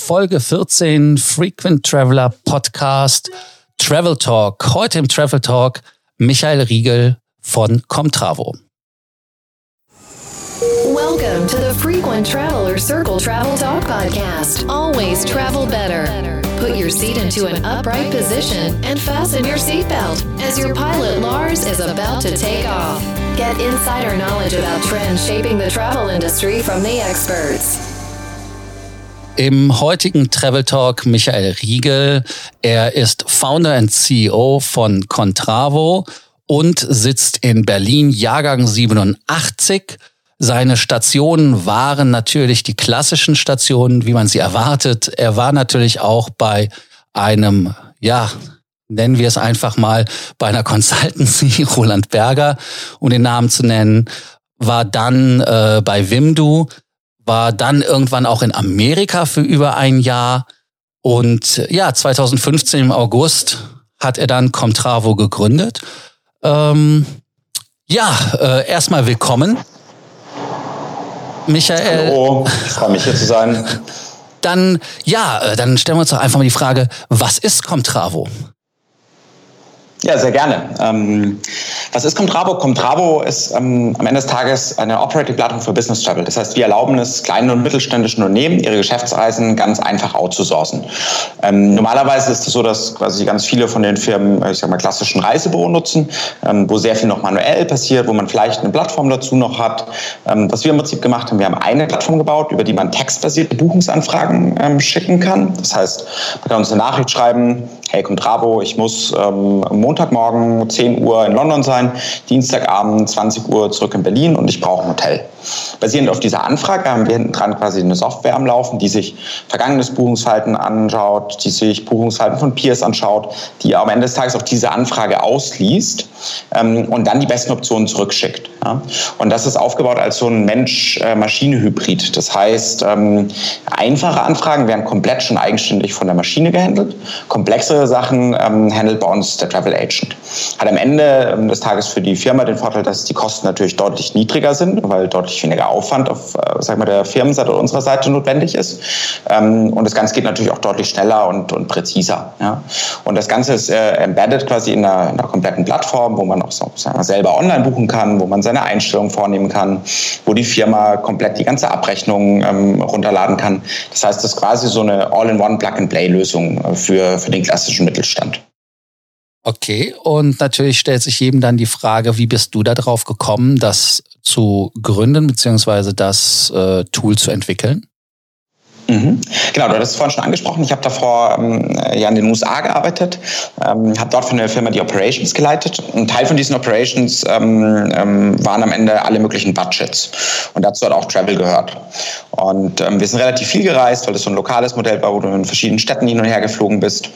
Folge 14 Frequent Traveler Podcast Travel Talk. Heute im Travel Talk Michael Riegel von Comtravo. Welcome to the Frequent Traveler Circle Travel Talk podcast. Always travel better. Put your seat into an upright position and fasten your seatbelt as your pilot Lars is about to take off. Get insider knowledge about trends shaping the travel industry from the experts. Im heutigen Travel Talk Michael Riegel. Er ist Founder und CEO von Contravo und sitzt in Berlin, Jahrgang 87. Seine Stationen waren natürlich die klassischen Stationen, wie man sie erwartet. Er war natürlich auch bei einem, ja, nennen wir es einfach mal, bei einer Consultancy, Roland Berger, um den Namen zu nennen, war dann äh, bei Wimdu, war dann irgendwann auch in Amerika für über ein Jahr. Und ja, 2015 im August hat er dann Comtravo gegründet. Ähm, ja, äh, erstmal willkommen. Michael. Hallo, ich freue mich hier zu sein. Dann, ja, äh, dann stellen wir uns doch einfach mal die Frage, was ist Comtravo? Ja, sehr gerne. Ähm, was ist Comtravo? Comtravo ist ähm, am Ende des Tages eine Operating-Plattform für Business Travel. Das heißt, wir erlauben es kleinen und mittelständischen Unternehmen, ihre Geschäftsreisen ganz einfach outzusourcen. Ähm, normalerweise ist es so, dass quasi ganz viele von den Firmen, ich sag mal, klassischen Reisebüro nutzen, ähm, wo sehr viel noch manuell passiert, wo man vielleicht eine Plattform dazu noch hat. Ähm, was wir im Prinzip gemacht haben, wir haben eine Plattform gebaut, über die man textbasierte Buchungsanfragen ähm, schicken kann. Das heißt, man kann uns eine Nachricht schreiben, hey Contravo, ich muss ähm, Montagmorgen 10 Uhr in London sein, Dienstagabend 20 Uhr zurück in Berlin und ich brauche ein Hotel. Basierend auf dieser Anfrage haben wir hinten dran quasi eine Software am Laufen, die sich vergangenes Buchungsverhalten anschaut, die sich Buchungsverhalten von Peers anschaut, die am Ende des Tages auf diese Anfrage ausliest ähm, und dann die besten Optionen zurückschickt. Ja? Und das ist aufgebaut als so ein Mensch-Maschine-Hybrid. Das heißt, ähm, einfache Anfragen werden komplett schon eigenständig von der Maschine gehandelt, komplexere Sachen ähm, handelt bei uns der Travel Agent. Hat am Ende ähm, des Tages für die Firma den Vorteil, dass die Kosten natürlich deutlich niedriger sind, weil deutlich weniger Aufwand auf äh, sag mal, der Firmenseite oder unserer Seite notwendig ist. Ähm, und das Ganze geht natürlich auch deutlich schneller und, und präziser. Und das Ganze ist äh, embedded quasi in einer, in einer kompletten Plattform, wo man auch so, wir, selber online buchen kann, wo man seine Einstellungen vornehmen kann, wo die Firma komplett die ganze Abrechnung ähm, runterladen kann. Das heißt, das ist quasi so eine All-in-One Plug-and-Play-Lösung äh, für, für den klassischen Mittelstand. Okay, und natürlich stellt sich jedem dann die Frage, wie bist du darauf gekommen, das zu gründen beziehungsweise das äh, Tool zu entwickeln? Mhm. Genau, du hattest es vorhin schon angesprochen. Ich habe davor ähm, ja in den USA gearbeitet, ähm, habe dort für eine Firma die Operations geleitet. Ein Teil von diesen Operations ähm, ähm, waren am Ende alle möglichen Budgets. Und dazu hat auch Travel gehört. Und ähm, wir sind relativ viel gereist, weil das so ein lokales Modell war, wo du in verschiedenen Städten hin und her geflogen bist.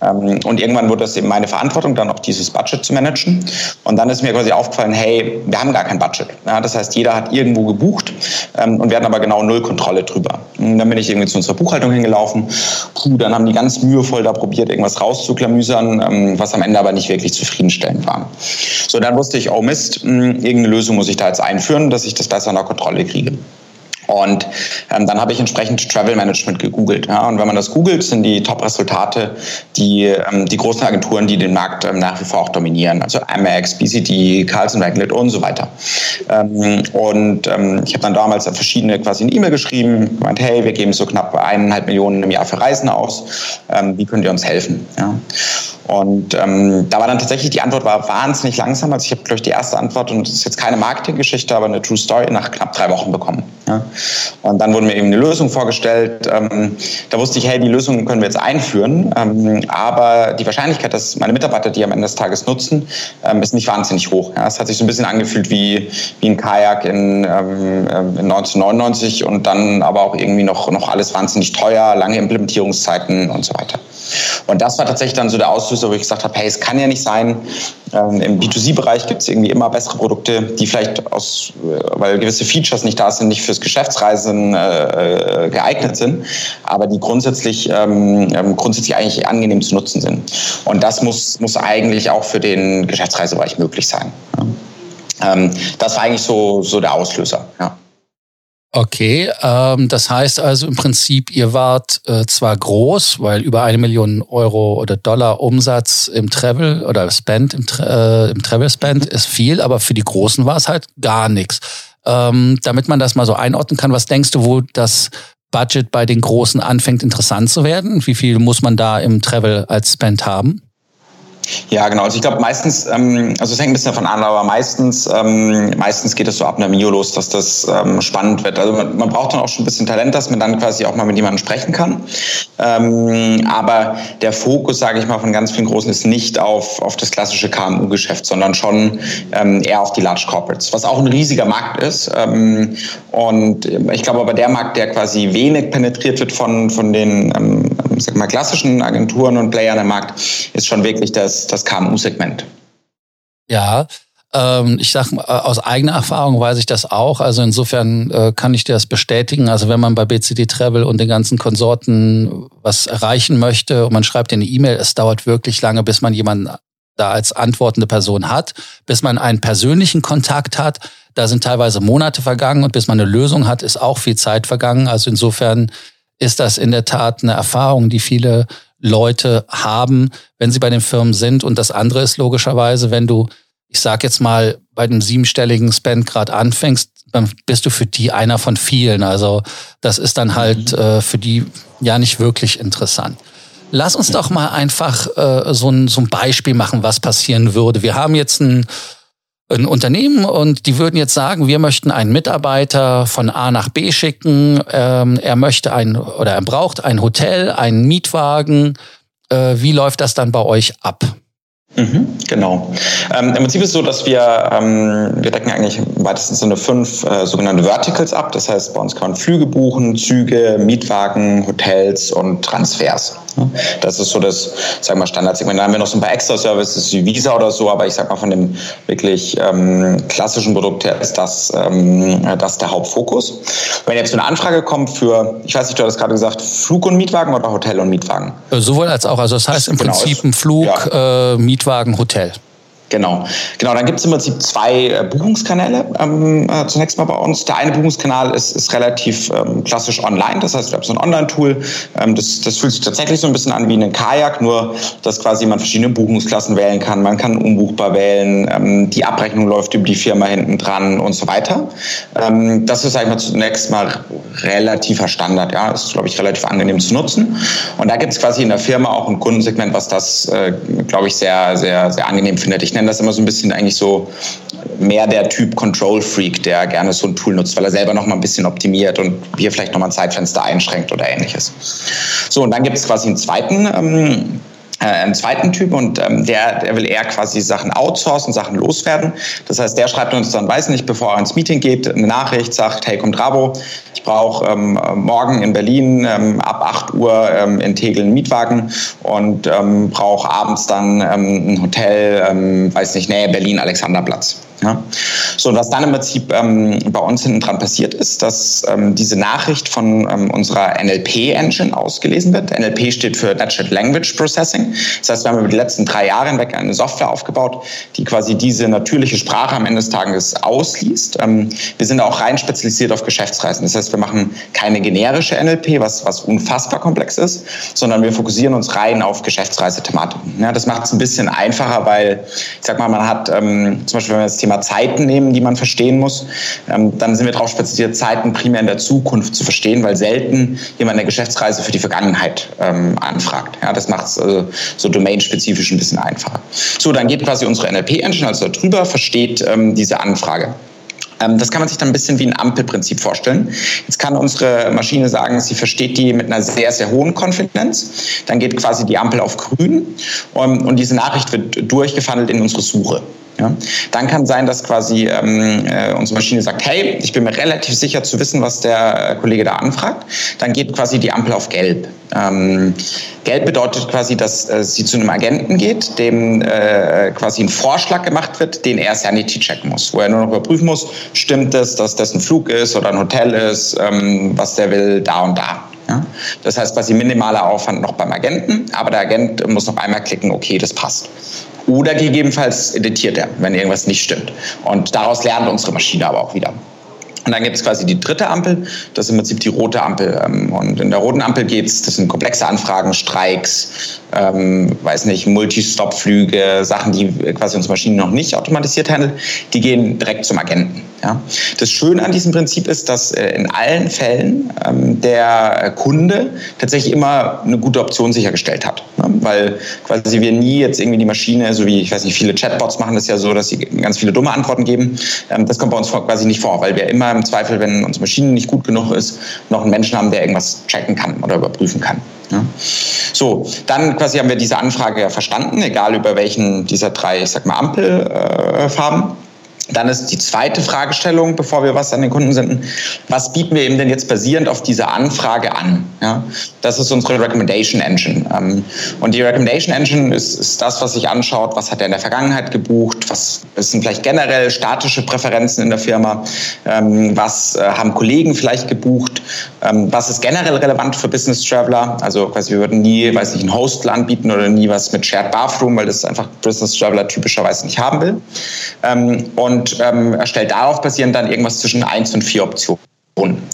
Ähm, und irgendwann wurde das eben meine Verantwortung, dann auch dieses Budget zu managen. Und dann ist mir quasi aufgefallen, hey, wir haben gar kein Budget. Ja, das heißt, jeder hat irgendwo gebucht und wir hatten aber genau null Kontrolle drüber. Dann bin ich irgendwie zu unserer Buchhaltung hingelaufen. Puh, dann haben die ganz mühevoll da probiert, irgendwas rauszuklamüsern, ähm, was am Ende aber nicht wirklich zufriedenstellend war. So, dann wusste ich, oh Mist, irgendeine Lösung muss ich da jetzt einführen, dass ich das besser unter Kontrolle kriege. Und ähm, dann habe ich entsprechend Travel Management gegoogelt. Ja? Und wenn man das googelt, sind die Top-Resultate die, ähm, die großen Agenturen, die den Markt ähm, nach wie vor auch dominieren. Also Amex, BCD, Carlson Magnet und so weiter. Ähm, und ähm, ich habe dann damals verschiedene quasi eine E-Mail geschrieben, gemeint, hey, wir geben so knapp eineinhalb Millionen im Jahr für Reisen aus. Ähm, wie könnt ihr uns helfen? Ja? Und ähm, da war dann tatsächlich, die Antwort war wahnsinnig langsam. Also ich habe, glaube ich, die erste Antwort, und das ist jetzt keine Marketinggeschichte, aber eine True Story, nach knapp drei Wochen bekommen. Ja. Und dann wurde mir eben eine Lösung vorgestellt. Ähm, da wusste ich, hey, die Lösung können wir jetzt einführen. Ähm, aber die Wahrscheinlichkeit, dass meine Mitarbeiter die am Ende des Tages nutzen, ähm, ist nicht wahnsinnig hoch. Ja. Es hat sich so ein bisschen angefühlt wie, wie ein Kajak in, ähm, in 1999 und dann aber auch irgendwie noch, noch alles wahnsinnig teuer, lange Implementierungszeiten und so weiter. Und das war tatsächlich dann so der Auslöser, wo ich gesagt habe, hey, es kann ja nicht sein, ähm, im B2C-Bereich gibt es irgendwie immer bessere Produkte, die vielleicht aus, äh, weil gewisse Features nicht da sind, nicht fürs Geschäftsreisen äh, äh, geeignet sind, aber die grundsätzlich, ähm, ähm, grundsätzlich eigentlich angenehm zu nutzen sind. Und das muss, muss eigentlich auch für den Geschäftsreisebereich möglich sein. Ähm, das war eigentlich so, so der Auslöser. Ja. Okay, ähm, das heißt also im Prinzip, ihr wart äh, zwar groß, weil über eine Million Euro oder Dollar Umsatz im Travel oder Spend im, äh, im Travel Spend ist viel, aber für die Großen war es halt gar nichts. Ähm, damit man das mal so einordnen kann, was denkst du, wo das Budget bei den Großen anfängt interessant zu werden? Wie viel muss man da im Travel als Spend haben? Ja, genau. Also ich glaube meistens, ähm, also es hängt ein bisschen davon an, aber meistens, ähm, meistens geht es so ab einer Mio los, dass das ähm, spannend wird. Also man, man, braucht dann auch schon ein bisschen Talent, dass man dann quasi auch mal mit jemandem sprechen kann. Ähm, aber der Fokus, sage ich mal, von ganz vielen Großen ist nicht auf, auf das klassische KMU-Geschäft, sondern schon ähm, eher auf die Large Corporates, was auch ein riesiger Markt ist. Ähm, und ich glaube aber der Markt, der quasi wenig penetriert wird von, von den, sag mal, klassischen Agenturen und Playern im Markt, ist schon wirklich das das, KMU-Segment. Ja, ähm, ich sag aus eigener Erfahrung weiß ich das auch. Also insofern äh, kann ich dir das bestätigen. Also wenn man bei BCD Travel und den ganzen Konsorten was erreichen möchte und man schreibt eine E-Mail, es dauert wirklich lange, bis man jemanden da als antwortende Person hat, bis man einen persönlichen Kontakt hat. Da sind teilweise Monate vergangen und bis man eine Lösung hat, ist auch viel Zeit vergangen. Also insofern ist das in der Tat eine Erfahrung, die viele Leute haben, wenn sie bei den Firmen sind. Und das andere ist logischerweise, wenn du, ich sag jetzt mal, bei dem siebenstelligen Spend gerade anfängst, dann bist du für die einer von vielen. Also das ist dann halt mhm. äh, für die ja nicht wirklich interessant. Lass uns doch mal einfach äh, so, ein, so ein Beispiel machen, was passieren würde. Wir haben jetzt ein ein Unternehmen und die würden jetzt sagen, wir möchten einen Mitarbeiter von A nach B schicken. Ähm, er möchte ein oder er braucht ein Hotel, einen Mietwagen. Äh, wie läuft das dann bei euch ab? Mhm, genau. Ähm, Im Prinzip ist es so, dass wir, ähm, wir decken eigentlich im weitesten Sinne fünf äh, sogenannte Verticals ab. Das heißt, bei uns kann man Flüge buchen, Züge, Mietwagen, Hotels und Transfers. Das ist so das, sagen wir, Standardsegment. Dann haben wir noch so ein paar Extra-Services wie Visa oder so, aber ich sag mal, von dem wirklich ähm, klassischen Produkt her ist das, ähm, das der Hauptfokus. Wenn jetzt eine Anfrage kommt für, ich weiß nicht, du hattest gerade gesagt, Flug und Mietwagen oder Hotel und Mietwagen? Äh, sowohl als auch. Also das heißt im genau, Prinzip ein Flug, ja. äh, Mietwagen, Hotel. Genau, genau. Dann gibt es im Prinzip zwei äh, Buchungskanäle ähm, äh, zunächst mal bei uns. Der eine Buchungskanal ist, ist relativ ähm, klassisch online, das heißt, wir haben so ein Online-Tool. Ähm, das, das fühlt sich tatsächlich so ein bisschen an wie ein Kajak, nur dass quasi man verschiedene Buchungsklassen wählen kann. Man kann unbuchbar wählen, ähm, die Abrechnung läuft über die Firma hinten dran und so weiter. Ähm, das ist, sag zunächst mal relativer Standard. Ja, ist, glaube ich, relativ angenehm zu nutzen. Und da gibt es quasi in der Firma auch ein Kundensegment, was das, äh, glaube ich, sehr, sehr, sehr angenehm findet. Ich nenne das immer so ein bisschen eigentlich so mehr der Typ Control Freak, der gerne so ein Tool nutzt, weil er selber noch mal ein bisschen optimiert und hier vielleicht noch mal ein Zeitfenster einschränkt oder ähnliches. So, und dann gibt es quasi einen zweiten ähm, äh, einen zweiten Typ und ähm, der, der will eher quasi Sachen outsourcen, Sachen loswerden. Das heißt, der schreibt uns dann, weiß nicht, bevor er ins Meeting geht, eine Nachricht, sagt, hey, kommt Rabo, ich brauche ähm, morgen in Berlin ähm, ab 8 Uhr ähm, in Tegel einen Mietwagen und ähm, brauche abends dann ähm, ein Hotel, ähm, weiß nicht, Nähe Berlin, Alexanderplatz. Ja. So, was dann im Prinzip ähm, bei uns hinten dran passiert ist, dass ähm, diese Nachricht von ähm, unserer NLP-Engine ausgelesen wird. NLP steht für Natural Language Processing. Das heißt, wir haben über die letzten drei Jahre hinweg eine Software aufgebaut, die quasi diese natürliche Sprache am Ende des Tages ausliest. Ähm, wir sind auch rein spezialisiert auf Geschäftsreisen. Das heißt, wir machen keine generische NLP, was, was unfassbar komplex ist, sondern wir fokussieren uns rein auf Geschäftsreisethematiken. Ja, das macht es ein bisschen einfacher, weil, ich sag mal, man hat ähm, zum Beispiel, wenn wir das Thema Thema Zeiten nehmen, die man verstehen muss, ähm, dann sind wir darauf spezialisiert, Zeiten primär in der Zukunft zu verstehen, weil selten jemand eine Geschäftsreise für die Vergangenheit ähm, anfragt. Ja, das macht es äh, so domainspezifisch ein bisschen einfacher. So, dann geht quasi unsere NLP-Engine also darüber, versteht ähm, diese Anfrage. Das kann man sich dann ein bisschen wie ein Ampelprinzip vorstellen. Jetzt kann unsere Maschine sagen, sie versteht die mit einer sehr, sehr hohen Konfidenz. Dann geht quasi die Ampel auf grün und diese Nachricht wird durchgefandelt in unsere Suche. Ja? Dann kann sein, dass quasi ähm, äh, unsere Maschine sagt, hey, ich bin mir relativ sicher zu wissen, was der Kollege da anfragt. Dann geht quasi die Ampel auf gelb. Ähm, gelb bedeutet quasi, dass äh, sie zu einem Agenten geht, dem äh, quasi ein Vorschlag gemacht wird, den er Sanity checken muss, wo er nur noch überprüfen muss, stimmt es, dass das ein Flug ist oder ein Hotel ist, ähm, was der will, da und da. Ja? Das heißt quasi minimaler Aufwand noch beim Agenten, aber der Agent muss noch einmal klicken, okay, das passt. Oder gegebenenfalls editiert er, wenn irgendwas nicht stimmt. Und daraus lernt unsere Maschine aber auch wieder. Und dann gibt es quasi die dritte Ampel, das ist im Prinzip die rote Ampel. Ähm, und in der roten Ampel geht es, das sind komplexe Anfragen, Streiks, ähm, weiß nicht, Multistop-Flüge, Sachen, die quasi unsere Maschinen noch nicht automatisiert handeln, die gehen direkt zum Agenten. Ja. Das Schöne an diesem Prinzip ist, dass äh, in allen Fällen ähm, der Kunde tatsächlich immer eine gute Option sichergestellt hat. Ne? Weil quasi wir nie jetzt irgendwie die Maschine, so wie, ich weiß nicht, viele Chatbots machen das ja so, dass sie ganz viele dumme Antworten geben. Ähm, das kommt bei uns quasi nicht vor, weil wir immer im Zweifel, wenn unsere Maschine nicht gut genug ist, noch einen Menschen haben, der irgendwas checken kann oder überprüfen kann. Ja. So, dann quasi haben wir diese Anfrage ja verstanden, egal über welchen dieser drei, ich sag mal, Ampelfarben. Äh, dann ist die zweite Fragestellung, bevor wir was an den Kunden senden, was bieten wir ihm denn jetzt basierend auf dieser Anfrage an? Ja, das ist unsere Recommendation Engine. Ähm, und die Recommendation Engine ist, ist das, was sich anschaut, was hat er in der Vergangenheit gebucht, was sind vielleicht generell statische Präferenzen in der Firma, ähm, was äh, haben Kollegen vielleicht gebucht, ähm, was ist generell relevant für Business Traveler. Also quasi wir würden nie, weiß nicht, ein Hostel anbieten oder nie was mit Shared Bathroom, weil das einfach Business Traveler typischerweise nicht haben will. Und und ähm, erstellt darauf basierend dann irgendwas zwischen eins und vier Optionen.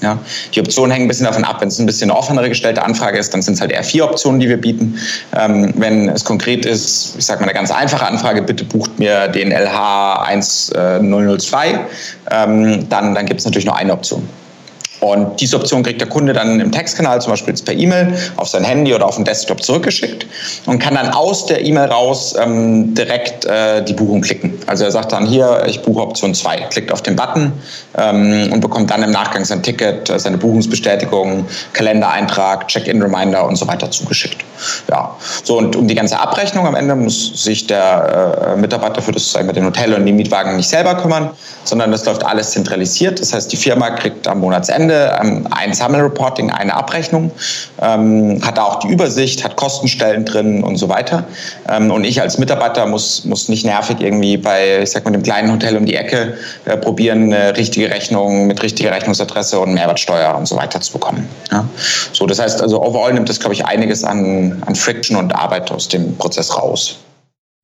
Ja. Die Optionen hängen ein bisschen davon ab. Wenn es ein bisschen eine offenere gestellte Anfrage ist, dann sind es halt eher vier Optionen, die wir bieten. Ähm, wenn es konkret ist, ich sage mal eine ganz einfache Anfrage, bitte bucht mir den LH 1002, ähm, dann, dann gibt es natürlich nur eine Option. Und diese Option kriegt der Kunde dann im Textkanal, zum Beispiel per E-Mail, auf sein Handy oder auf den Desktop zurückgeschickt und kann dann aus der E-Mail raus ähm, direkt äh, die Buchung klicken. Also er sagt dann hier, ich buche Option 2, klickt auf den Button ähm, und bekommt dann im Nachgang sein Ticket, äh, seine Buchungsbestätigung, Kalendereintrag, Check-in-Reminder und so weiter zugeschickt. Ja, so und um die ganze Abrechnung am Ende muss sich der äh, Mitarbeiter für das sagen den Hotel und den Mietwagen nicht selber kümmern, sondern das läuft alles zentralisiert. Das heißt, die Firma kriegt am Monatsende ähm, ein Sammelreporting, eine Abrechnung, ähm, hat auch die Übersicht, hat Kostenstellen drin und so weiter. Ähm, und ich als Mitarbeiter muss, muss nicht nervig irgendwie bei, ich sag mal, dem kleinen Hotel um die Ecke äh, probieren, eine richtige Rechnung mit richtiger Rechnungsadresse und Mehrwertsteuer und so weiter zu bekommen. Ja? So, das heißt, also overall nimmt das, glaube ich, einiges an, an Friction und Arbeit aus dem Prozess raus.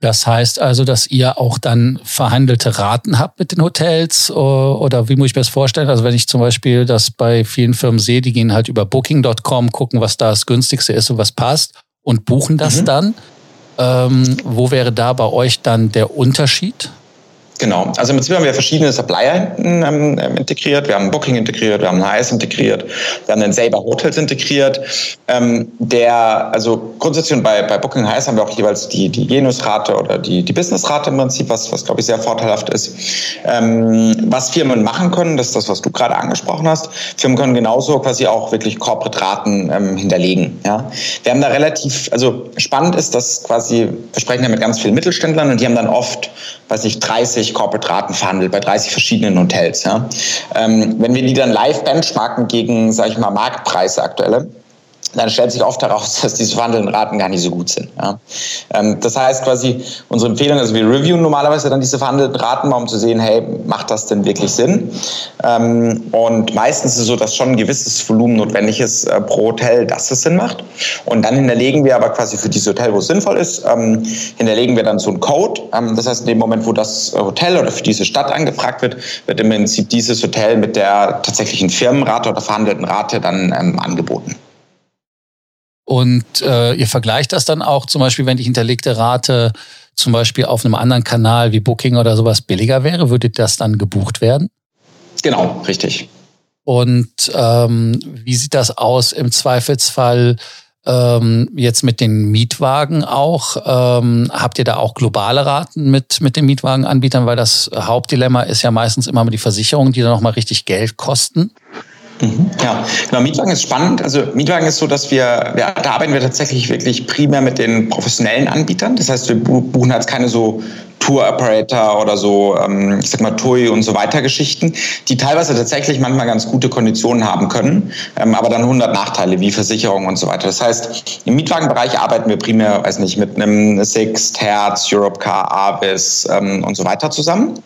Das heißt also, dass ihr auch dann verhandelte Raten habt mit den Hotels oder wie muss ich mir das vorstellen? Also wenn ich zum Beispiel das bei vielen Firmen sehe, die gehen halt über Booking.com, gucken, was da das günstigste ist und was passt und buchen das mhm. dann. Ähm, wo wäre da bei euch dann der Unterschied? Genau. Also im Prinzip haben wir verschiedene Supplier ähm, ähm, integriert. Wir haben Booking integriert, wir haben HS integriert, wir haben den Saber Hotels integriert. Ähm, der, also grundsätzlich bei, bei Booking HS haben wir auch jeweils die, die Genusrate oder die, die Businessrate im Prinzip, was, was glaube ich sehr vorteilhaft ist. Ähm, was Firmen machen können, das ist das, was du gerade angesprochen hast. Firmen können genauso quasi auch wirklich Corporate-Raten ähm, hinterlegen. Ja? Wir haben da relativ, also spannend ist, dass quasi, wir sprechen ja mit ganz vielen Mittelständlern und die haben dann oft, weiß ich, 30 30 Corporate-Raten verhandelt bei 30 verschiedenen Hotels. Ja. Ähm, wenn wir die dann live benchmarken gegen, sage ich mal, Marktpreise aktuelle, dann stellt sich oft heraus, dass diese verhandelnden Raten gar nicht so gut sind. Ja. Ähm, das heißt quasi, unsere Empfehlung, also wir reviewen normalerweise dann diese verhandelten Raten mal, um zu sehen, hey, macht das denn wirklich Sinn? Ähm, und meistens ist es so, dass schon ein gewisses Volumen notwendig ist äh, pro Hotel, dass es Sinn macht. Und dann hinterlegen wir aber quasi für dieses Hotel, wo es sinnvoll ist, ähm, hinterlegen wir dann so einen Code. Das heißt, in dem Moment, wo das Hotel oder für diese Stadt angefragt wird, wird im Prinzip dieses Hotel mit der tatsächlichen Firmenrate oder verhandelten Rate dann angeboten. Und äh, ihr vergleicht das dann auch zum Beispiel, wenn die hinterlegte Rate zum Beispiel auf einem anderen Kanal wie Booking oder sowas billiger wäre, würde das dann gebucht werden? Genau, richtig. Und ähm, wie sieht das aus im Zweifelsfall ähm, jetzt mit den Mietwagen auch? Ähm, habt ihr da auch globale Raten mit, mit den Mietwagenanbietern? Weil das Hauptdilemma ist ja meistens immer die Versicherungen, die dann nochmal richtig Geld kosten. Mhm. Ja, genau. Mietwagen ist spannend. Also Mietwagen ist so, dass wir, wir, da arbeiten wir tatsächlich wirklich primär mit den professionellen Anbietern. Das heißt, wir buchen jetzt keine so Tour Operator oder so, ähm, ich sag mal TUI und so weiter Geschichten, die teilweise tatsächlich manchmal ganz gute Konditionen haben können, ähm, aber dann 100 Nachteile wie Versicherung und so weiter. Das heißt, im Mietwagenbereich arbeiten wir primär, weiß nicht, mit einem Sixt, Hertz, Europcar, Avis ähm, und so weiter zusammen.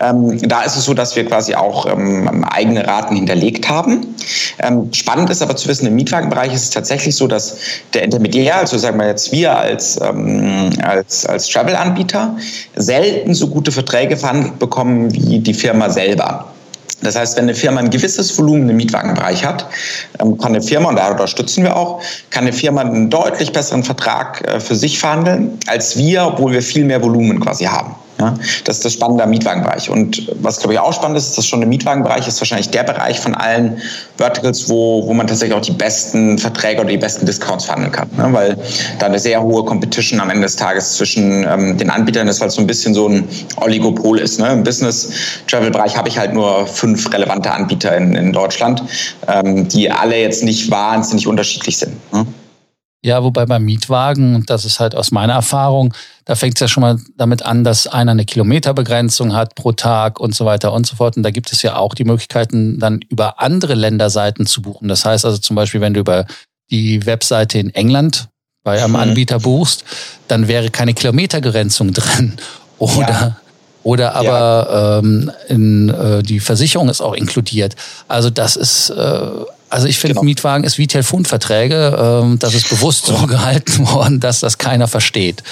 Ähm, da ist es so, dass wir quasi auch ähm, eigene Raten hinterlegt haben. Ähm, spannend ist aber zu wissen, im Mietwagenbereich ist es tatsächlich so, dass der Intermediär, also sagen wir jetzt wir als, als, als Travel-Anbieter, selten so gute Verträge verhandelt bekommen wie die Firma selber. Das heißt, wenn eine Firma ein gewisses Volumen im Mietwagenbereich hat, ähm, kann eine Firma, und da unterstützen wir auch, kann eine Firma einen deutlich besseren Vertrag äh, für sich verhandeln, als wir, obwohl wir viel mehr Volumen quasi haben. Ja, das ist das Spannende am Mietwagenbereich. Und was, glaube ich, auch spannend ist, ist, dass schon der Mietwagenbereich ist wahrscheinlich der Bereich von allen Verticals, wo, wo man tatsächlich auch die besten Verträge oder die besten Discounts verhandeln kann. Ne? Weil da eine sehr hohe Competition am Ende des Tages zwischen ähm, den Anbietern ist, weil es so ein bisschen so ein Oligopol ist. Ne? Im Business-Travel-Bereich habe ich halt nur fünf relevante Anbieter in, in Deutschland, ähm, die alle jetzt nicht wahnsinnig unterschiedlich sind. Ne? Ja, wobei beim Mietwagen, und das ist halt aus meiner Erfahrung, da fängt es ja schon mal damit an, dass einer eine Kilometerbegrenzung hat pro Tag und so weiter und so fort. Und da gibt es ja auch die Möglichkeiten, dann über andere Länderseiten zu buchen. Das heißt also zum Beispiel, wenn du über die Webseite in England bei einem mhm. Anbieter buchst, dann wäre keine Kilometerbegrenzung drin. Oder ja. Oder aber ja. ähm, in, äh, die Versicherung ist auch inkludiert. Also das ist äh, also ich finde, genau. Mietwagen ist wie Telefonverträge. Ähm, das ist bewusst so gehalten worden, dass das keiner versteht.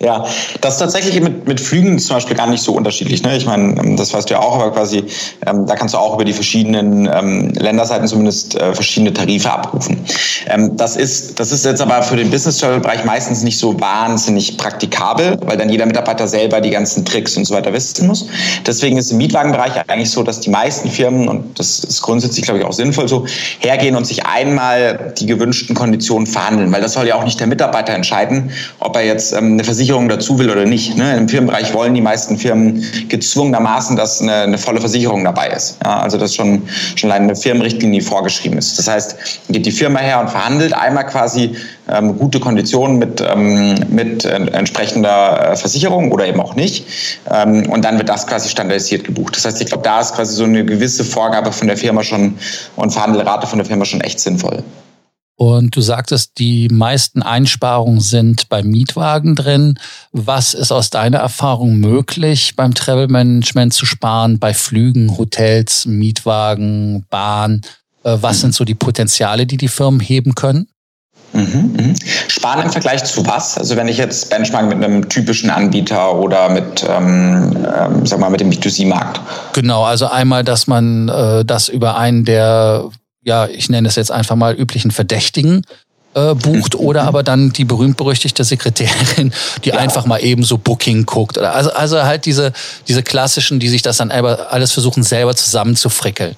Ja, das ist tatsächlich mit, mit Flügen zum Beispiel gar nicht so unterschiedlich. Ne? Ich meine, ähm, das weißt du ja auch, aber quasi, ähm, da kannst du auch über die verschiedenen ähm, Länderseiten zumindest äh, verschiedene Tarife abrufen. Ähm, das, ist, das ist jetzt aber für den Business-Travel-Bereich meistens nicht so wahnsinnig praktikabel, weil dann jeder Mitarbeiter selber die ganzen Tricks und so weiter wissen muss. Deswegen ist im Mietwagenbereich eigentlich so, dass die meisten Firmen, und das ist grundsätzlich, glaube ich, auch sinnvoll so, hergehen und sich einmal die gewünschten Konditionen verhandeln, weil das soll ja auch nicht der Mitarbeiter entscheiden, ob er jetzt ähm, eine Versicherung Versicherung dazu will oder nicht. Ne? Im Firmenbereich wollen die meisten Firmen gezwungenermaßen, dass eine, eine volle Versicherung dabei ist. Ja, also das schon, schon eine Firmenrichtlinie vorgeschrieben ist. Das heißt, geht die Firma her und verhandelt einmal quasi ähm, gute Konditionen mit, ähm, mit entsprechender äh, Versicherung oder eben auch nicht. Ähm, und dann wird das quasi standardisiert gebucht. Das heißt, ich glaube, da ist quasi so eine gewisse Vorgabe von der Firma schon und Verhandelrate von der Firma schon echt sinnvoll. Und du sagtest, die meisten Einsparungen sind beim Mietwagen drin. Was ist aus deiner Erfahrung möglich beim Travel Management zu sparen, bei Flügen, Hotels, Mietwagen, Bahn? Äh, was sind so die Potenziale, die die Firmen heben können? Mhm, mhm. Sparen im Vergleich zu was? Also wenn ich jetzt benchmark mit einem typischen Anbieter oder mit, ähm, ähm, sag mal, mit dem B2C-Markt. Genau, also einmal, dass man äh, das über einen der ja, ich nenne es jetzt einfach mal üblichen Verdächtigen äh, bucht oder aber dann die berühmt-berüchtigte Sekretärin, die ja. einfach mal eben so Booking guckt. Oder also, also halt diese, diese klassischen, die sich das dann alles versuchen, selber zusammenzufrickeln.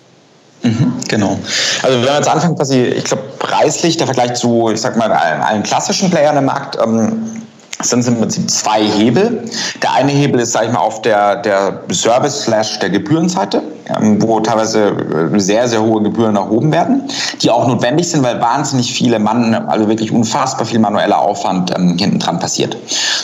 Mhm, genau. Also wenn wir jetzt anfangen, quasi, ich glaube, preislich, der Vergleich zu, ich sag mal, allen, allen klassischen Playern im Markt, ähm, sind es im Prinzip zwei Hebel. Der eine Hebel ist, sage ich mal, auf der, der Service der Gebührenseite. Wo teilweise äh, sehr, sehr hohe Gebühren erhoben werden, die auch notwendig sind, weil wahnsinnig viele Mann, also wirklich unfassbar viel manueller Aufwand ähm, hinten dran passiert.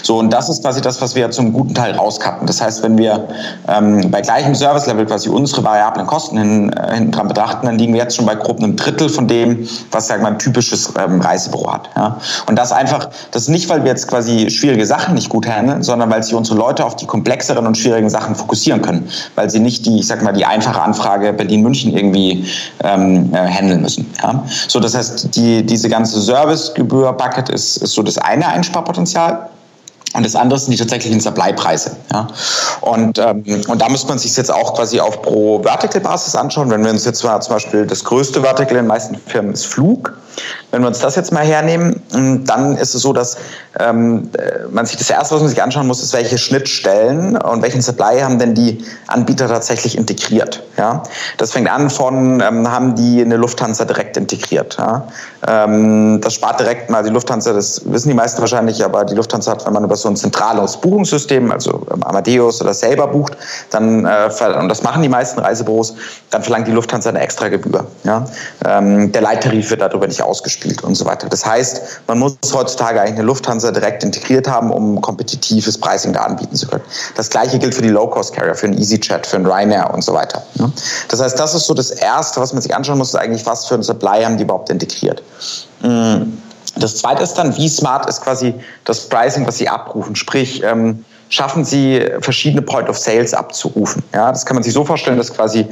So, und das ist quasi das, was wir zum guten Teil rauskappen. Das heißt, wenn wir ähm, bei gleichem Service-Level quasi unsere variablen Kosten hin, äh, hinten dran betrachten, dann liegen wir jetzt schon bei grob einem Drittel von dem, was sagen wir, ein typisches ähm, Reisebüro hat. Ja? Und das einfach, das ist nicht, weil wir jetzt quasi schwierige Sachen nicht gut handeln, sondern weil sich unsere Leute auf die komplexeren und schwierigen Sachen fokussieren können, weil sie nicht die, ich sag mal, die einfache Anfrage Berlin-München irgendwie ähm, äh, handeln müssen. Ja? So, das heißt, die, diese ganze Servicegebühr-Bucket ist, ist so das eine Einsparpotenzial. Und das andere sind die tatsächlichen Supply-Preise. Ja? Und, ähm, und da müsste man sich jetzt auch quasi auf pro Vertical-Basis anschauen. Wenn wir uns jetzt mal zum Beispiel das größte Vertical in den meisten Firmen ist Flug. Wenn wir uns das jetzt mal hernehmen, hm, dann ist es so, dass ähm, äh, man sich das erste, was man sich anschauen muss, ist, welche Schnittstellen und welchen Supply haben denn die Anbieter tatsächlich integriert. Ja? Das fängt an von, ähm, haben die eine Lufthansa direkt integriert. Ja? Ähm, das spart direkt mal die Lufthansa, das wissen die meisten wahrscheinlich, aber die Lufthansa hat, wenn man über so ein zentrales Buchungssystem, also ähm, Amadeus oder selber bucht, dann, äh, und das machen die meisten Reisebüros, dann verlangt die Lufthansa eine extra Gebühr. Ja? Ähm, der Leittarif wird darüber nicht ausgespielt und so weiter. Das heißt, man muss heutzutage eigentlich eine Lufthansa direkt integriert haben, um kompetitives Pricing da anbieten zu können. Das gleiche gilt für die Low-Cost-Carrier, für einen EasyJet, für einen Ryanair und so weiter. Das heißt, das ist so das Erste, was man sich anschauen muss, ist eigentlich, was für ein Supply haben die überhaupt integriert. Mm. Das zweite ist dann, wie smart ist quasi das Pricing, was sie abrufen. Sprich, ähm, schaffen sie verschiedene Point of Sales abzurufen. Ja, das kann man sich so vorstellen, dass quasi,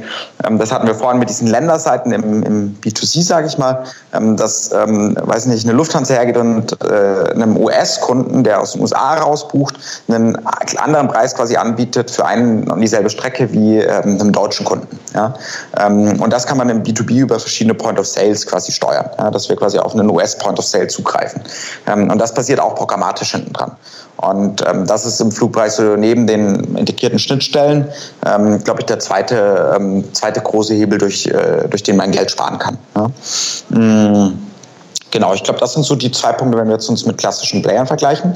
ähm, das hatten wir vorhin mit diesen Länderseiten im, im B2C, sage ich mal, ähm, dass, ähm, weiß nicht, eine Lufthansa hergeht und äh, einem US-Kunden, der aus den USA rausbucht, einen anderen Preis quasi anbietet für einen und dieselbe Strecke wie ähm, einem deutschen Kunden. Ja? Ähm, und das kann man im B2B über verschiedene Point of Sales quasi steuern, ja? dass wir quasi auf einen US-Point of Sale zugreifen. Ähm, und das passiert auch programmatisch hinten dran. Und ähm, das ist im Flugbereich so neben den integrierten Schnittstellen, ähm, glaube ich, der zweite, ähm, zweite große Hebel, durch, äh, durch den man Geld sparen kann. Ja? Mhm. Genau, ich glaube, das sind so die zwei Punkte, wenn wir jetzt uns mit klassischen Playern vergleichen.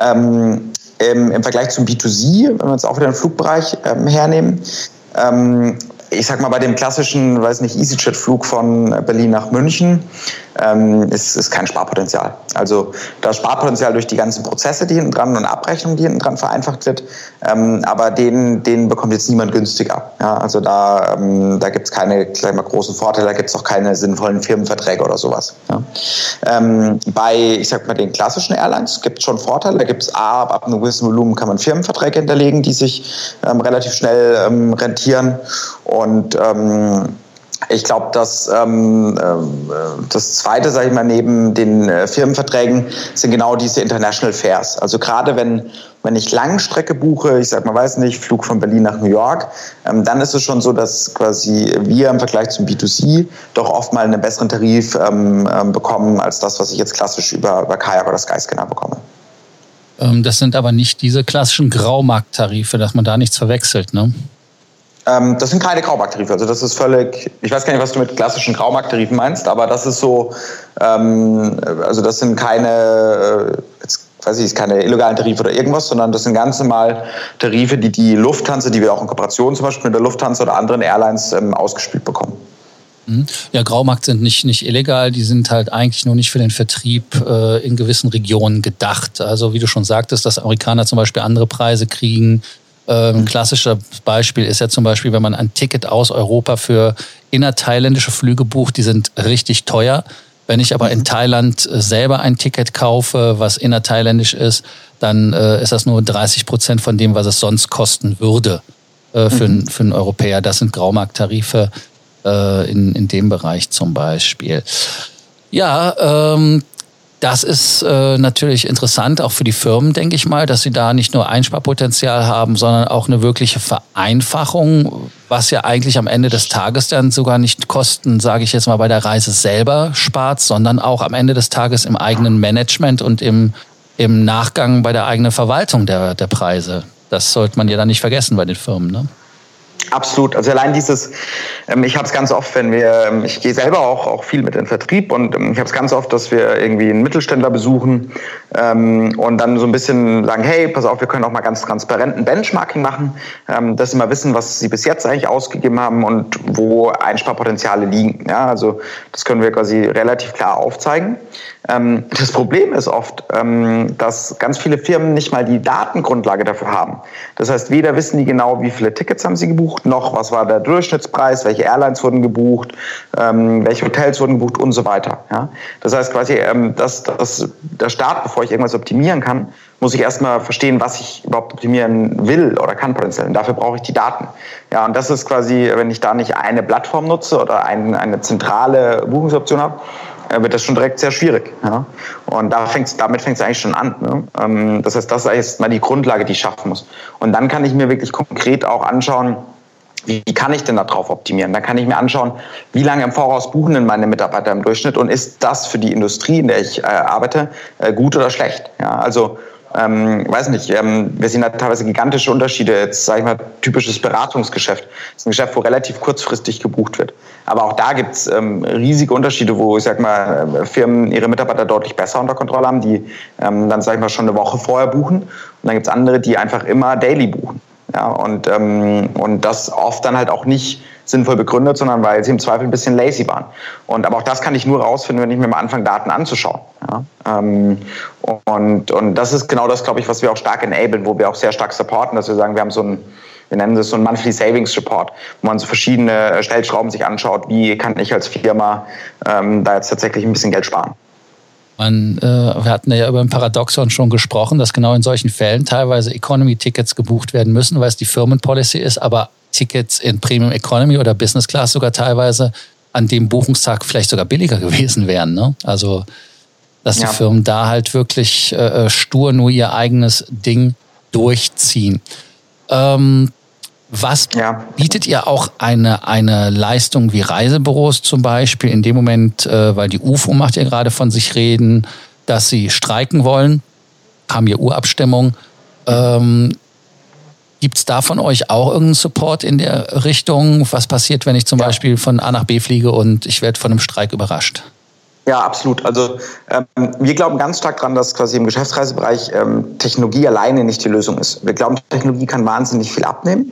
Ähm, im, im, Vergleich zum B2C, wenn wir jetzt auch wieder den Flugbereich ähm, hernehmen, ähm, ich sag mal, bei dem klassischen, weiß nicht, EasyJet-Flug von Berlin nach München ähm, ist, ist kein Sparpotenzial. Also das Sparpotenzial durch die ganzen Prozesse, die hinten dran und Abrechnungen, die hinten dran vereinfacht wird, ähm, aber den, den bekommt jetzt niemand günstiger. Ja, also da, ähm, da gibt es keine mal, großen Vorteile, da gibt es auch keine sinnvollen Firmenverträge oder sowas. Ja. Ähm, bei, ich sag mal, den klassischen Airlines gibt es schon Vorteile. Da gibt es A, ab einem gewissen Volumen kann man Firmenverträge hinterlegen, die sich ähm, relativ schnell ähm, rentieren. Und ähm, ich glaube, dass ähm, äh, das Zweite, sage ich mal, neben den äh, Firmenverträgen sind genau diese International Fairs. Also gerade wenn wenn ich Langstrecke buche, ich sag mal, weiß nicht, Flug von Berlin nach New York, ähm, dann ist es schon so, dass quasi wir im Vergleich zum B2C doch oft mal einen besseren Tarif ähm, ähm, bekommen als das, was ich jetzt klassisch über, über Kajak oder Skyscanner bekomme. Ähm, das sind aber nicht diese klassischen Graumarkttarife, dass man da nichts verwechselt, ne? Ähm, das sind keine Graumarkttarife. Also das ist völlig, ich weiß gar nicht, was du mit klassischen Graumarkttarifen meinst, aber das ist so, ähm, also das sind keine, äh, jetzt weiß ich, keine illegalen Tarife oder irgendwas, sondern das sind ganz normal Tarife, die die Lufthansa, die wir auch in Kooperation zum Beispiel mit der Lufthansa oder anderen Airlines ähm, ausgespielt bekommen. Mhm. Ja, Graumarkt sind nicht, nicht illegal, die sind halt eigentlich nur nicht für den Vertrieb äh, in gewissen Regionen gedacht. Also wie du schon sagtest, dass Amerikaner zum Beispiel andere Preise kriegen, ähm, klassisches Beispiel ist ja zum Beispiel, wenn man ein Ticket aus Europa für innerthailändische Flüge bucht, die sind richtig teuer. Wenn ich aber in mhm. Thailand äh, selber ein Ticket kaufe, was innerthailändisch ist, dann äh, ist das nur 30 Prozent von dem, was es sonst kosten würde äh, für, mhm. für einen Europäer. Das sind Graumarkttarife äh, in, in dem Bereich zum Beispiel. Ja, ähm, das ist äh, natürlich interessant, auch für die Firmen, denke ich mal, dass sie da nicht nur Einsparpotenzial haben, sondern auch eine wirkliche Vereinfachung, was ja eigentlich am Ende des Tages dann sogar nicht Kosten, sage ich jetzt mal, bei der Reise selber spart, sondern auch am Ende des Tages im eigenen Management und im, im Nachgang bei der eigenen Verwaltung der, der Preise. Das sollte man ja dann nicht vergessen bei den Firmen. Ne? Absolut. Also allein dieses, ähm, ich habe es ganz oft, wenn wir, ähm, ich gehe selber auch, auch viel mit in Vertrieb und ähm, ich habe es ganz oft, dass wir irgendwie einen Mittelständler besuchen ähm, und dann so ein bisschen sagen, hey, pass auf, wir können auch mal ganz transparenten Benchmarking machen, ähm, dass sie mal wissen, was sie bis jetzt eigentlich ausgegeben haben und wo Einsparpotenziale liegen. Ja, also das können wir quasi relativ klar aufzeigen. Ähm, das Problem ist oft, ähm, dass ganz viele Firmen nicht mal die Datengrundlage dafür haben. Das heißt, weder wissen die genau, wie viele Tickets haben sie gebucht, noch was war der Durchschnittspreis, welche Airlines wurden gebucht, ähm, welche Hotels wurden gebucht und so weiter. Das heißt quasi, dass, dass der Start, bevor ich irgendwas optimieren kann, muss ich erstmal verstehen, was ich überhaupt optimieren will oder kann potenziell. Und dafür brauche ich die Daten. Ja, und das ist quasi, wenn ich da nicht eine Plattform nutze oder ein, eine zentrale Buchungsoption habe, wird das schon direkt sehr schwierig. Ja? Und da fängt's, damit fängt es eigentlich schon an. Ne? Ähm, das heißt, das ist mal die Grundlage, die ich schaffen muss. Und dann kann ich mir wirklich konkret auch anschauen, wie kann ich denn darauf optimieren? Dann kann ich mir anschauen, wie lange im Voraus buchen denn meine Mitarbeiter im Durchschnitt und ist das für die Industrie, in der ich äh, arbeite, äh, gut oder schlecht? Ja, also ähm, weiß nicht, ähm, wir sehen da teilweise gigantische Unterschiede. Jetzt sage ich mal, typisches Beratungsgeschäft. Das ist ein Geschäft, wo relativ kurzfristig gebucht wird. Aber auch da gibt's ähm, riesige Unterschiede, wo ich sag mal, Firmen ihre Mitarbeiter deutlich besser unter Kontrolle haben, die ähm, dann, sag ich mal, schon eine Woche vorher buchen. Und dann gibt's andere, die einfach immer daily buchen. Ja, und, ähm, und das oft dann halt auch nicht sinnvoll begründet, sondern weil sie im Zweifel ein bisschen lazy waren. Und aber auch das kann ich nur rausfinden, wenn ich mir mal anfange, Daten anzuschauen. Ja? Ähm, und, und das ist genau das, glaube ich, was wir auch stark enablen, wo wir auch sehr stark supporten, dass wir sagen, wir haben so ein wir nennen das so ein Monthly Savings Report, wo man so verschiedene Stellschrauben sich anschaut, wie kann ich als Firma ähm, da jetzt tatsächlich ein bisschen Geld sparen. Man, äh, wir hatten ja über ein Paradoxon schon gesprochen, dass genau in solchen Fällen teilweise Economy-Tickets gebucht werden müssen, weil es die Firmenpolicy ist, aber Tickets in Premium Economy oder Business Class sogar teilweise an dem Buchungstag vielleicht sogar billiger gewesen wären. Ne? Also, dass ja. die Firmen da halt wirklich äh, äh, stur nur ihr eigenes Ding durchziehen. Ähm, was ja. bietet ihr auch eine, eine Leistung wie Reisebüros zum Beispiel in dem Moment, äh, weil die UFO macht ja gerade von sich reden, dass sie streiken wollen, haben ja Urabstimmung. Ähm, Gibt es da von euch auch irgendeinen Support in der Richtung? Was passiert, wenn ich zum ja. Beispiel von A nach B fliege und ich werde von einem Streik überrascht? Ja, absolut. Also ähm, wir glauben ganz stark daran, dass quasi im Geschäftsreisebereich ähm, Technologie alleine nicht die Lösung ist. Wir glauben, Technologie kann wahnsinnig viel abnehmen,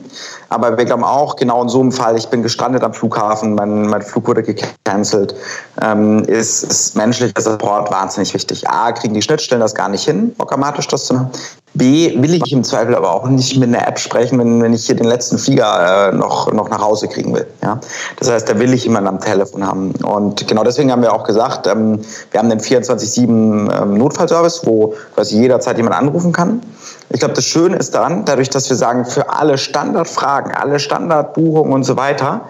aber wir glauben auch, genau in so einem Fall, ich bin gestrandet am Flughafen, mein, mein Flug wurde gecancelt, ähm, ist, ist menschlicher Support wahnsinnig wichtig. A, kriegen die Schnittstellen das gar nicht hin, programmatisch das zu machen. B, will ich im Zweifel aber auch nicht mit einer App sprechen, wenn, wenn ich hier den letzten Flieger äh, noch, noch nach Hause kriegen will. Ja? Das heißt, da will ich jemanden am Telefon haben. Und genau deswegen haben wir auch gesagt, ähm, wir haben den 24-7 ähm, Notfallservice, wo quasi jederzeit jemand anrufen kann. Ich glaube, das Schöne ist daran, dadurch, dass wir sagen, für alle Standardfragen, alle Standardbuchungen und so weiter,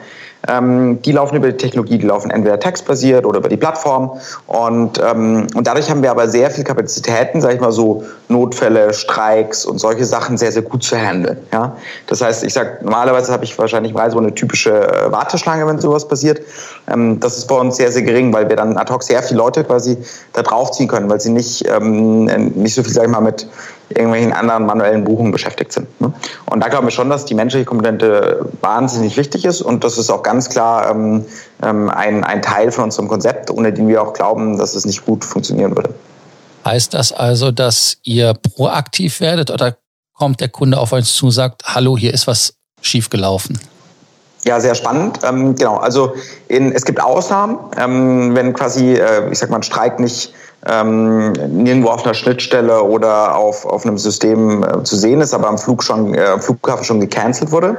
ähm, die laufen über die Technologie, die laufen entweder textbasiert oder über die Plattform. Und, ähm, und dadurch haben wir aber sehr viel Kapazitäten, sage ich mal so, Notfälle, Streiks und solche Sachen sehr, sehr gut zu handeln. Ja? Das heißt, ich sage, normalerweise habe ich wahrscheinlich mal so eine typische äh, Warteschlange, wenn sowas passiert. Ähm, das ist bei uns sehr, sehr gering, weil wir dann ad hoc sehr viele Leute quasi da draufziehen können, weil sie nicht, ähm, nicht so viel, sage ich mal, mit irgendwelchen anderen manuellen Buchungen beschäftigt sind. Ne? Und da glauben wir schon, dass die menschliche Komponente wahnsinnig wichtig ist und das ist auch ganz klar ähm, ähm, ein, ein Teil von unserem Konzept, ohne den wir auch glauben, dass es nicht gut funktionieren würde. Heißt das also, dass ihr proaktiv werdet oder kommt der Kunde auf euch zu und sagt, hallo, hier ist was schiefgelaufen? Ja, sehr spannend. Ähm, genau, also in, es gibt Ausnahmen, ähm, wenn quasi, äh, ich sag mal, ein Streik nicht ähm, nirgendwo auf einer Schnittstelle oder auf, auf einem System äh, zu sehen ist, aber am Flug schon, äh, Flughafen schon gecancelt wurde,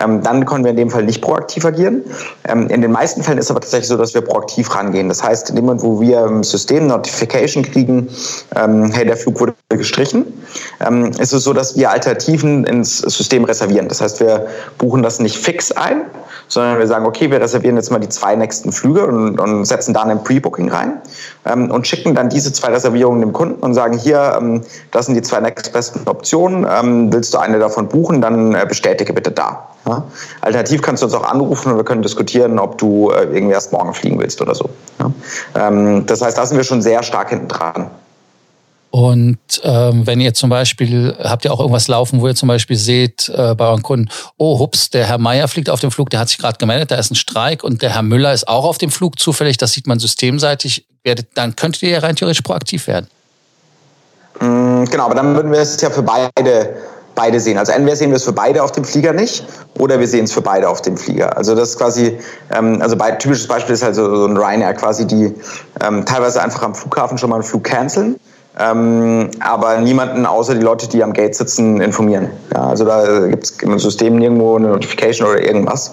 ähm, dann können wir in dem Fall nicht proaktiv agieren. Ähm, in den meisten Fällen ist aber tatsächlich so, dass wir proaktiv rangehen. Das heißt, in dem Moment, wo wir im System Notification kriegen, ähm, hey, der Flug wurde gestrichen, ähm, ist es so, dass wir Alternativen ins System reservieren. Das heißt, wir buchen das nicht fix ein, sondern wir sagen, okay, wir reservieren jetzt mal die zwei nächsten Flüge und, und setzen da ein Pre-Booking rein ähm, und schicken dann diese zwei Reservierungen dem Kunden und sagen, hier, ähm, das sind die zwei nächstbesten Optionen, ähm, willst du eine davon buchen, dann äh, bestätige bitte da. Ja? Alternativ kannst du uns auch anrufen und wir können diskutieren, ob du äh, irgendwie erst morgen fliegen willst oder so. Ja? Ähm, das heißt, da sind wir schon sehr stark hinten dran. Und ähm, wenn ihr zum Beispiel, habt ihr auch irgendwas laufen, wo ihr zum Beispiel seht äh, bei euren Kunden, oh hups, der Herr Meier fliegt auf dem Flug, der hat sich gerade gemeldet, da ist ein Streik und der Herr Müller ist auch auf dem Flug zufällig, das sieht man systemseitig, werdet, dann könntet ihr ja rein theoretisch proaktiv werden. Mm, genau, aber dann würden wir es ja für beide beide sehen. Also entweder sehen wir es für beide auf dem Flieger nicht oder wir sehen es für beide auf dem Flieger. Also das ist quasi, ähm, also bei, typisches Beispiel ist halt so, so ein Ryanair quasi, die ähm, teilweise einfach am Flughafen schon mal einen Flug canceln ähm, aber niemanden außer die Leute, die am Gate sitzen, informieren. Ja, also da gibt es im System nirgendwo eine Notification oder irgendwas.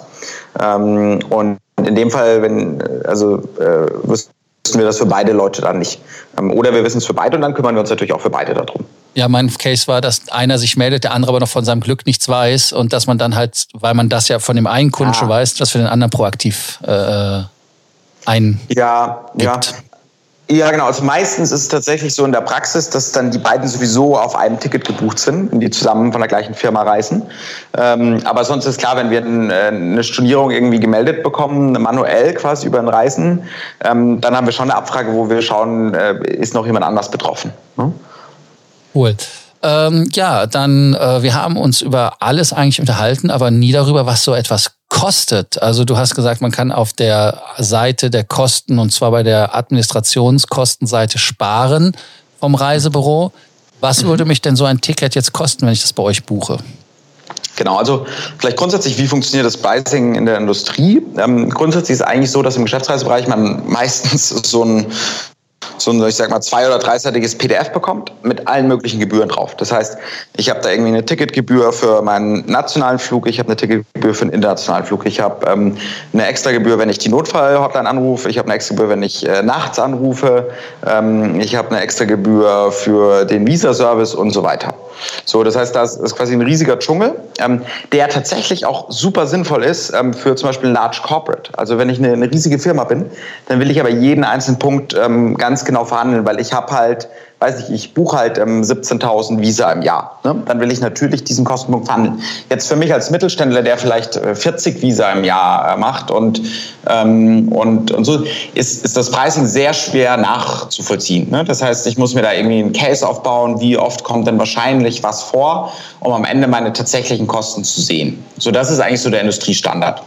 Ähm, und in dem Fall, wenn, also äh, wüssten wir das für beide Leute dann nicht. Ähm, oder wir wissen es für beide und dann kümmern wir uns natürlich auch für beide darum. Ja, mein Case war, dass einer sich meldet, der andere aber noch von seinem Glück nichts weiß und dass man dann halt, weil man das ja von dem einen Kunden ah. schon weiß, das für den anderen proaktiv äh, ein. Ja, ja. Ja, genau. Also meistens ist es tatsächlich so in der Praxis, dass dann die beiden sowieso auf einem Ticket gebucht sind und die zusammen von der gleichen Firma reisen. Ähm, aber sonst ist klar, wenn wir äh, eine Stornierung irgendwie gemeldet bekommen, manuell quasi über ein Reisen, ähm, dann haben wir schon eine Abfrage, wo wir schauen, äh, ist noch jemand anders betroffen. Hm? Cool. Ähm, ja, dann, äh, wir haben uns über alles eigentlich unterhalten, aber nie darüber, was so etwas kostet. Also du hast gesagt, man kann auf der Seite der Kosten und zwar bei der Administrationskostenseite sparen vom Reisebüro. Was mhm. würde mich denn so ein Ticket jetzt kosten, wenn ich das bei euch buche? Genau, also vielleicht grundsätzlich, wie funktioniert das Pricing in der Industrie? Ähm, grundsätzlich ist es eigentlich so, dass im Geschäftsreisebereich man meistens so ein so ein, ich sag mal, zwei- oder dreiseitiges PDF bekommt mit allen möglichen Gebühren drauf. Das heißt, ich habe da irgendwie eine Ticketgebühr für meinen nationalen Flug, ich habe eine Ticketgebühr für einen internationalen Flug, ich habe ähm, eine extra Gebühr, wenn ich die Notfallhotline anrufe, ich habe eine extra Gebühr, wenn ich äh, nachts anrufe, ähm, ich habe eine extra Gebühr für den Visa-Service und so weiter. So, das heißt, das ist quasi ein riesiger Dschungel, ähm, der tatsächlich auch super sinnvoll ist ähm, für zum Beispiel Large Corporate. Also wenn ich eine, eine, riesige Firma bin, dann will ich aber jeden einzelnen Punkt ähm, ganz genau verhandeln, weil ich habe halt weiß ich, ich buche halt ähm, 17.000 Visa im Jahr. Ne? Dann will ich natürlich diesen Kostenpunkt verhandeln. Jetzt für mich als Mittelständler, der vielleicht 40 äh, Visa im Jahr äh, macht und, ähm, und, und so, ist, ist das Pricing sehr schwer nachzuvollziehen. Ne? Das heißt, ich muss mir da irgendwie einen Case aufbauen, wie oft kommt denn wahrscheinlich was vor, um am Ende meine tatsächlichen Kosten zu sehen. So, das ist eigentlich so der Industriestandard.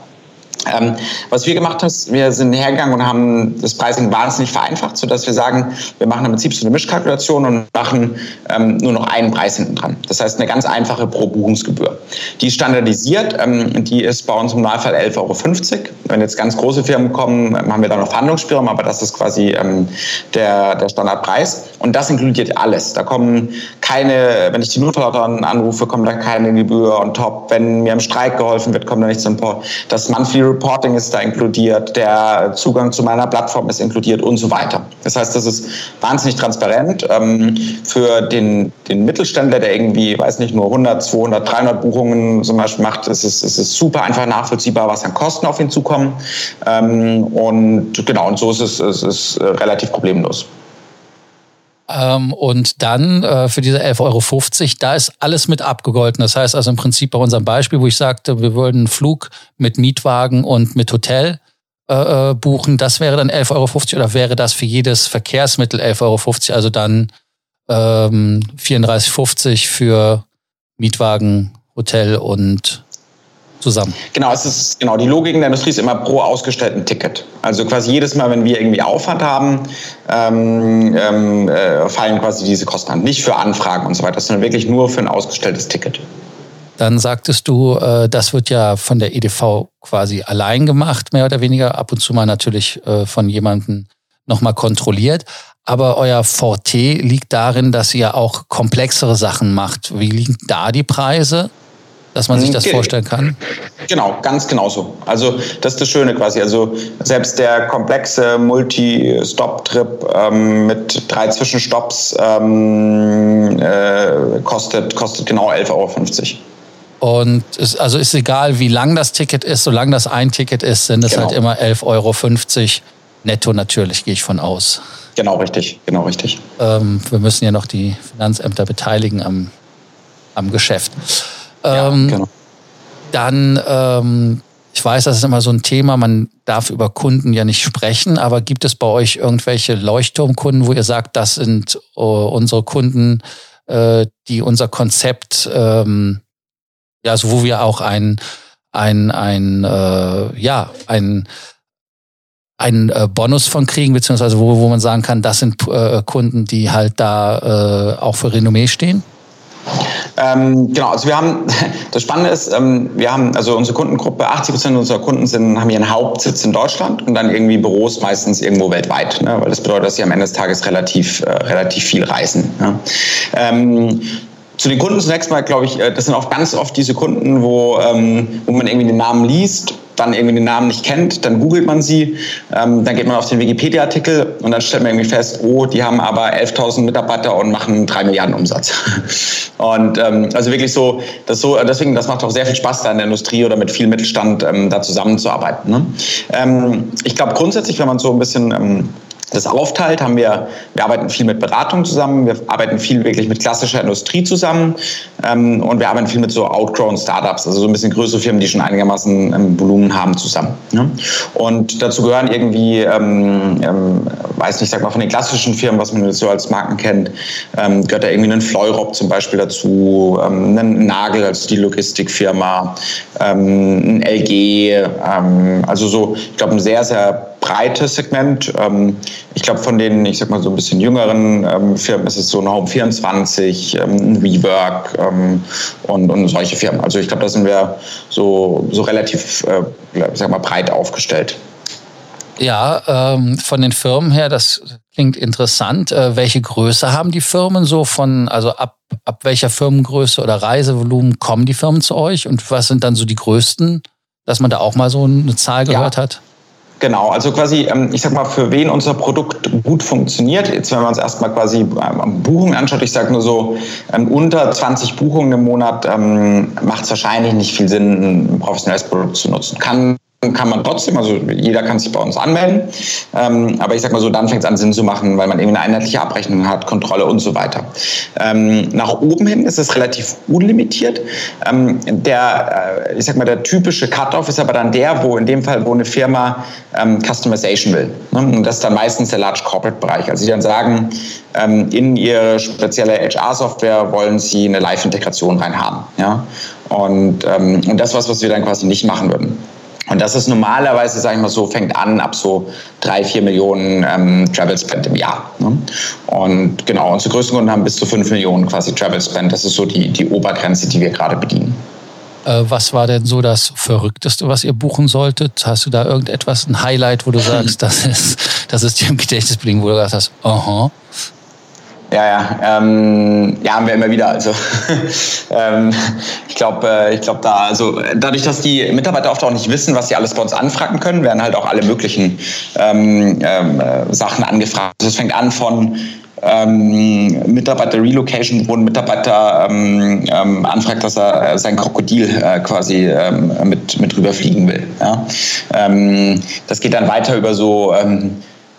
Ähm, was wir gemacht haben, wir sind hergegangen und haben das Pricing wahnsinnig vereinfacht, sodass wir sagen, wir machen im Prinzip so eine Mischkalkulation und machen ähm, nur noch einen Preis hinten dran. Das heißt eine ganz einfache pro Buchungsgebühr. Die ist standardisiert, ähm, die ist bei uns im Normalfall 11,50 Euro. Wenn jetzt ganz große Firmen kommen, haben wir da noch Verhandlungsspielraum, aber das ist quasi ähm, der, der Standardpreis. Und das inkludiert alles. Da kommen keine, wenn ich die Notfallhotline anrufe, kommt da keine Gebühr on top. Wenn mir im Streik geholfen wird, kommt da nichts on top. Das Monthly Reporting ist da inkludiert, der Zugang zu meiner Plattform ist inkludiert und so weiter. Das heißt, das ist wahnsinnig transparent. Ähm, für den, den Mittelständler, der irgendwie, weiß nicht, nur 100, 200, 300 Buchungen zum Beispiel macht, ist es, ist es super einfach nachvollziehbar, was an Kosten auf ihn zukommen. Ähm, und genau, und so ist es, es ist äh, relativ problemlos. Ähm, und dann äh, für diese 11,50 Euro, da ist alles mit abgegolten. Das heißt also im Prinzip bei unserem Beispiel, wo ich sagte, wir würden einen Flug mit Mietwagen und mit Hotel äh, äh buchen, das wäre dann 11,50 Euro oder wäre das für jedes Verkehrsmittel 11,50 Euro, also dann ähm, 34,50 für Mietwagen, Hotel und zusammen. Genau, es ist genau die Logik in der Industrie ist immer pro ausgestellten Ticket. Also quasi jedes Mal, wenn wir irgendwie Aufwand haben, ähm, ähm, äh, fallen quasi diese Kosten an. Nicht für Anfragen und so weiter, sondern wirklich nur für ein ausgestelltes Ticket. Dann sagtest du, äh, das wird ja von der EDV quasi allein gemacht, mehr oder weniger. Ab und zu mal natürlich äh, von jemandem nochmal kontrolliert. Aber euer Forte liegt darin, dass ihr auch komplexere Sachen macht. Wie liegen da die Preise? Dass man sich das vorstellen kann? Genau, ganz genau so. Also das ist das Schöne quasi. Also selbst der komplexe Multi-Stop-Trip ähm, mit drei Zwischenstopps ähm, äh, kostet, kostet genau 11,50 Euro. Und ist, also ist egal, wie lang das Ticket ist, solange das ein Ticket ist, sind es genau. halt immer 11,50 Euro netto natürlich, gehe ich von aus. Genau richtig, genau richtig. Ähm, wir müssen ja noch die Finanzämter beteiligen am, am Geschäft. Ähm, ja, genau. Dann, ähm, ich weiß, das ist immer so ein Thema, man darf über Kunden ja nicht sprechen, aber gibt es bei euch irgendwelche Leuchtturmkunden, wo ihr sagt, das sind uh, unsere Kunden, äh, die unser Konzept, ähm, ja, also wo wir auch ein, ein, ein, äh, ja, ein, einen äh, Bonus von kriegen, beziehungsweise wo, wo man sagen kann, das sind äh, Kunden, die halt da äh, auch für Renommee stehen? Ähm, genau, also wir haben, das Spannende ist, ähm, wir haben, also unsere Kundengruppe, 80 Prozent unserer Kunden sind, haben ihren Hauptsitz in Deutschland und dann irgendwie Büros meistens irgendwo weltweit, ne? weil das bedeutet, dass sie am Ende des Tages relativ, äh, relativ viel reisen. Ja? Ähm, zu den Kunden zunächst mal, glaube ich, äh, das sind auch ganz oft diese Kunden, wo, ähm, wo man irgendwie den Namen liest dann irgendwie den Namen nicht kennt, dann googelt man sie, ähm, dann geht man auf den Wikipedia-Artikel und dann stellt man irgendwie fest, oh, die haben aber 11.000 Mitarbeiter und machen 3 Milliarden Umsatz. Und ähm, also wirklich so, das so, deswegen, das macht auch sehr viel Spaß da in der Industrie oder mit viel Mittelstand ähm, da zusammenzuarbeiten. Ne? Ähm, ich glaube grundsätzlich, wenn man so ein bisschen ähm, das aufteilt, haben wir, wir arbeiten viel mit Beratung zusammen, wir arbeiten viel wirklich mit klassischer Industrie zusammen ähm, und wir arbeiten viel mit so outgrown Startups, also so ein bisschen größere Firmen, die schon einigermaßen ähm, Volumen haben zusammen. Ne? Und dazu gehören irgendwie, ähm, ähm, weiß nicht, sag mal von den klassischen Firmen, was man so als Marken kennt, ähm, gehört da irgendwie ein Fleurop zum Beispiel dazu, ähm, ein Nagel, also die Logistikfirma, ähm, ein LG, ähm, also so, ich glaube, ein sehr, sehr breites Segment. Ähm, ich glaube, von den, ich sag mal so ein bisschen jüngeren ähm, Firmen ist es so ein Home 24, ähm, ein Rework und, und solche Firmen. Also ich glaube, da sind wir so, so relativ, äh, sag mal, breit aufgestellt. Ja, ähm, von den Firmen her, das klingt interessant. Äh, welche Größe haben die Firmen so von, also ab, ab welcher Firmengröße oder Reisevolumen kommen die Firmen zu euch und was sind dann so die größten, dass man da auch mal so eine Zahl gehört ja. hat? Genau, also quasi, ähm, ich sag mal, für wen unser Produkt gut funktioniert. Jetzt, wenn man uns erstmal quasi ähm, Buchungen anschaut, ich sage nur so, ähm, unter 20 Buchungen im Monat macht es wahrscheinlich nicht viel Sinn, ein professionelles Produkt zu nutzen. Kann kann man trotzdem, also jeder kann sich bei uns anmelden. Ähm, aber ich sag mal so, dann fängt es an Sinn zu machen, weil man eben eine einheitliche Abrechnung hat, Kontrolle und so weiter. Ähm, nach oben hin ist es relativ unlimitiert. Ähm, der, äh, ich sag mal, der typische Cut-off ist aber dann der, wo in dem Fall, wo eine Firma ähm, Customization will. Ne? Und das ist dann meistens der Large Corporate Bereich. Also die dann sagen, ähm, in ihre spezielle HR-Software wollen sie eine Live-Integration reinhaben. Ja? Und, ähm, und das was, was wir dann quasi nicht machen würden. Und das ist normalerweise, sage ich mal so, fängt an ab so drei, vier Millionen ähm, Travel Spend im Jahr. Ne? Und genau, unsere größten Kunden haben bis zu fünf Millionen quasi Travel Spend. Das ist so die, die Obergrenze, die wir gerade bedienen. Äh, was war denn so das Verrückteste, was ihr buchen solltet? Hast du da irgendetwas, ein Highlight, wo du sagst, das ist, das ist dir im Gedächtnis geblieben, wo du gesagt hast, aha, ja, ja, ähm, ja, haben wir immer wieder. Also ähm, ich glaube, äh, ich glaube da, also dadurch, dass die Mitarbeiter oft auch nicht wissen, was sie alles bei uns anfragen können, werden halt auch alle möglichen ähm, ähm, äh, Sachen angefragt. Also es fängt an von ähm, Mitarbeiter Relocation, wo ein Mitarbeiter ähm, ähm, anfragt, dass er äh, sein Krokodil äh, quasi ähm, mit, mit rüberfliegen will. Ja? Ähm, das geht dann weiter über so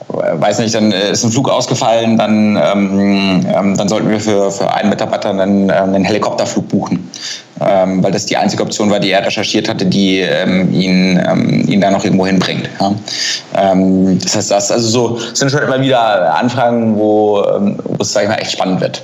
weiß nicht, dann ist ein Flug ausgefallen, dann, ähm, ähm, dann sollten wir für, für einen Mitarbeiter einen, ähm, einen Helikopterflug buchen, ähm, weil das die einzige Option war, die er recherchiert hatte, die ähm, ihn, ähm, ihn da noch irgendwo hinbringt. Ja? das heißt, das also so sind schon immer wieder Anfragen, wo, wo es, sag ich mal, echt spannend wird.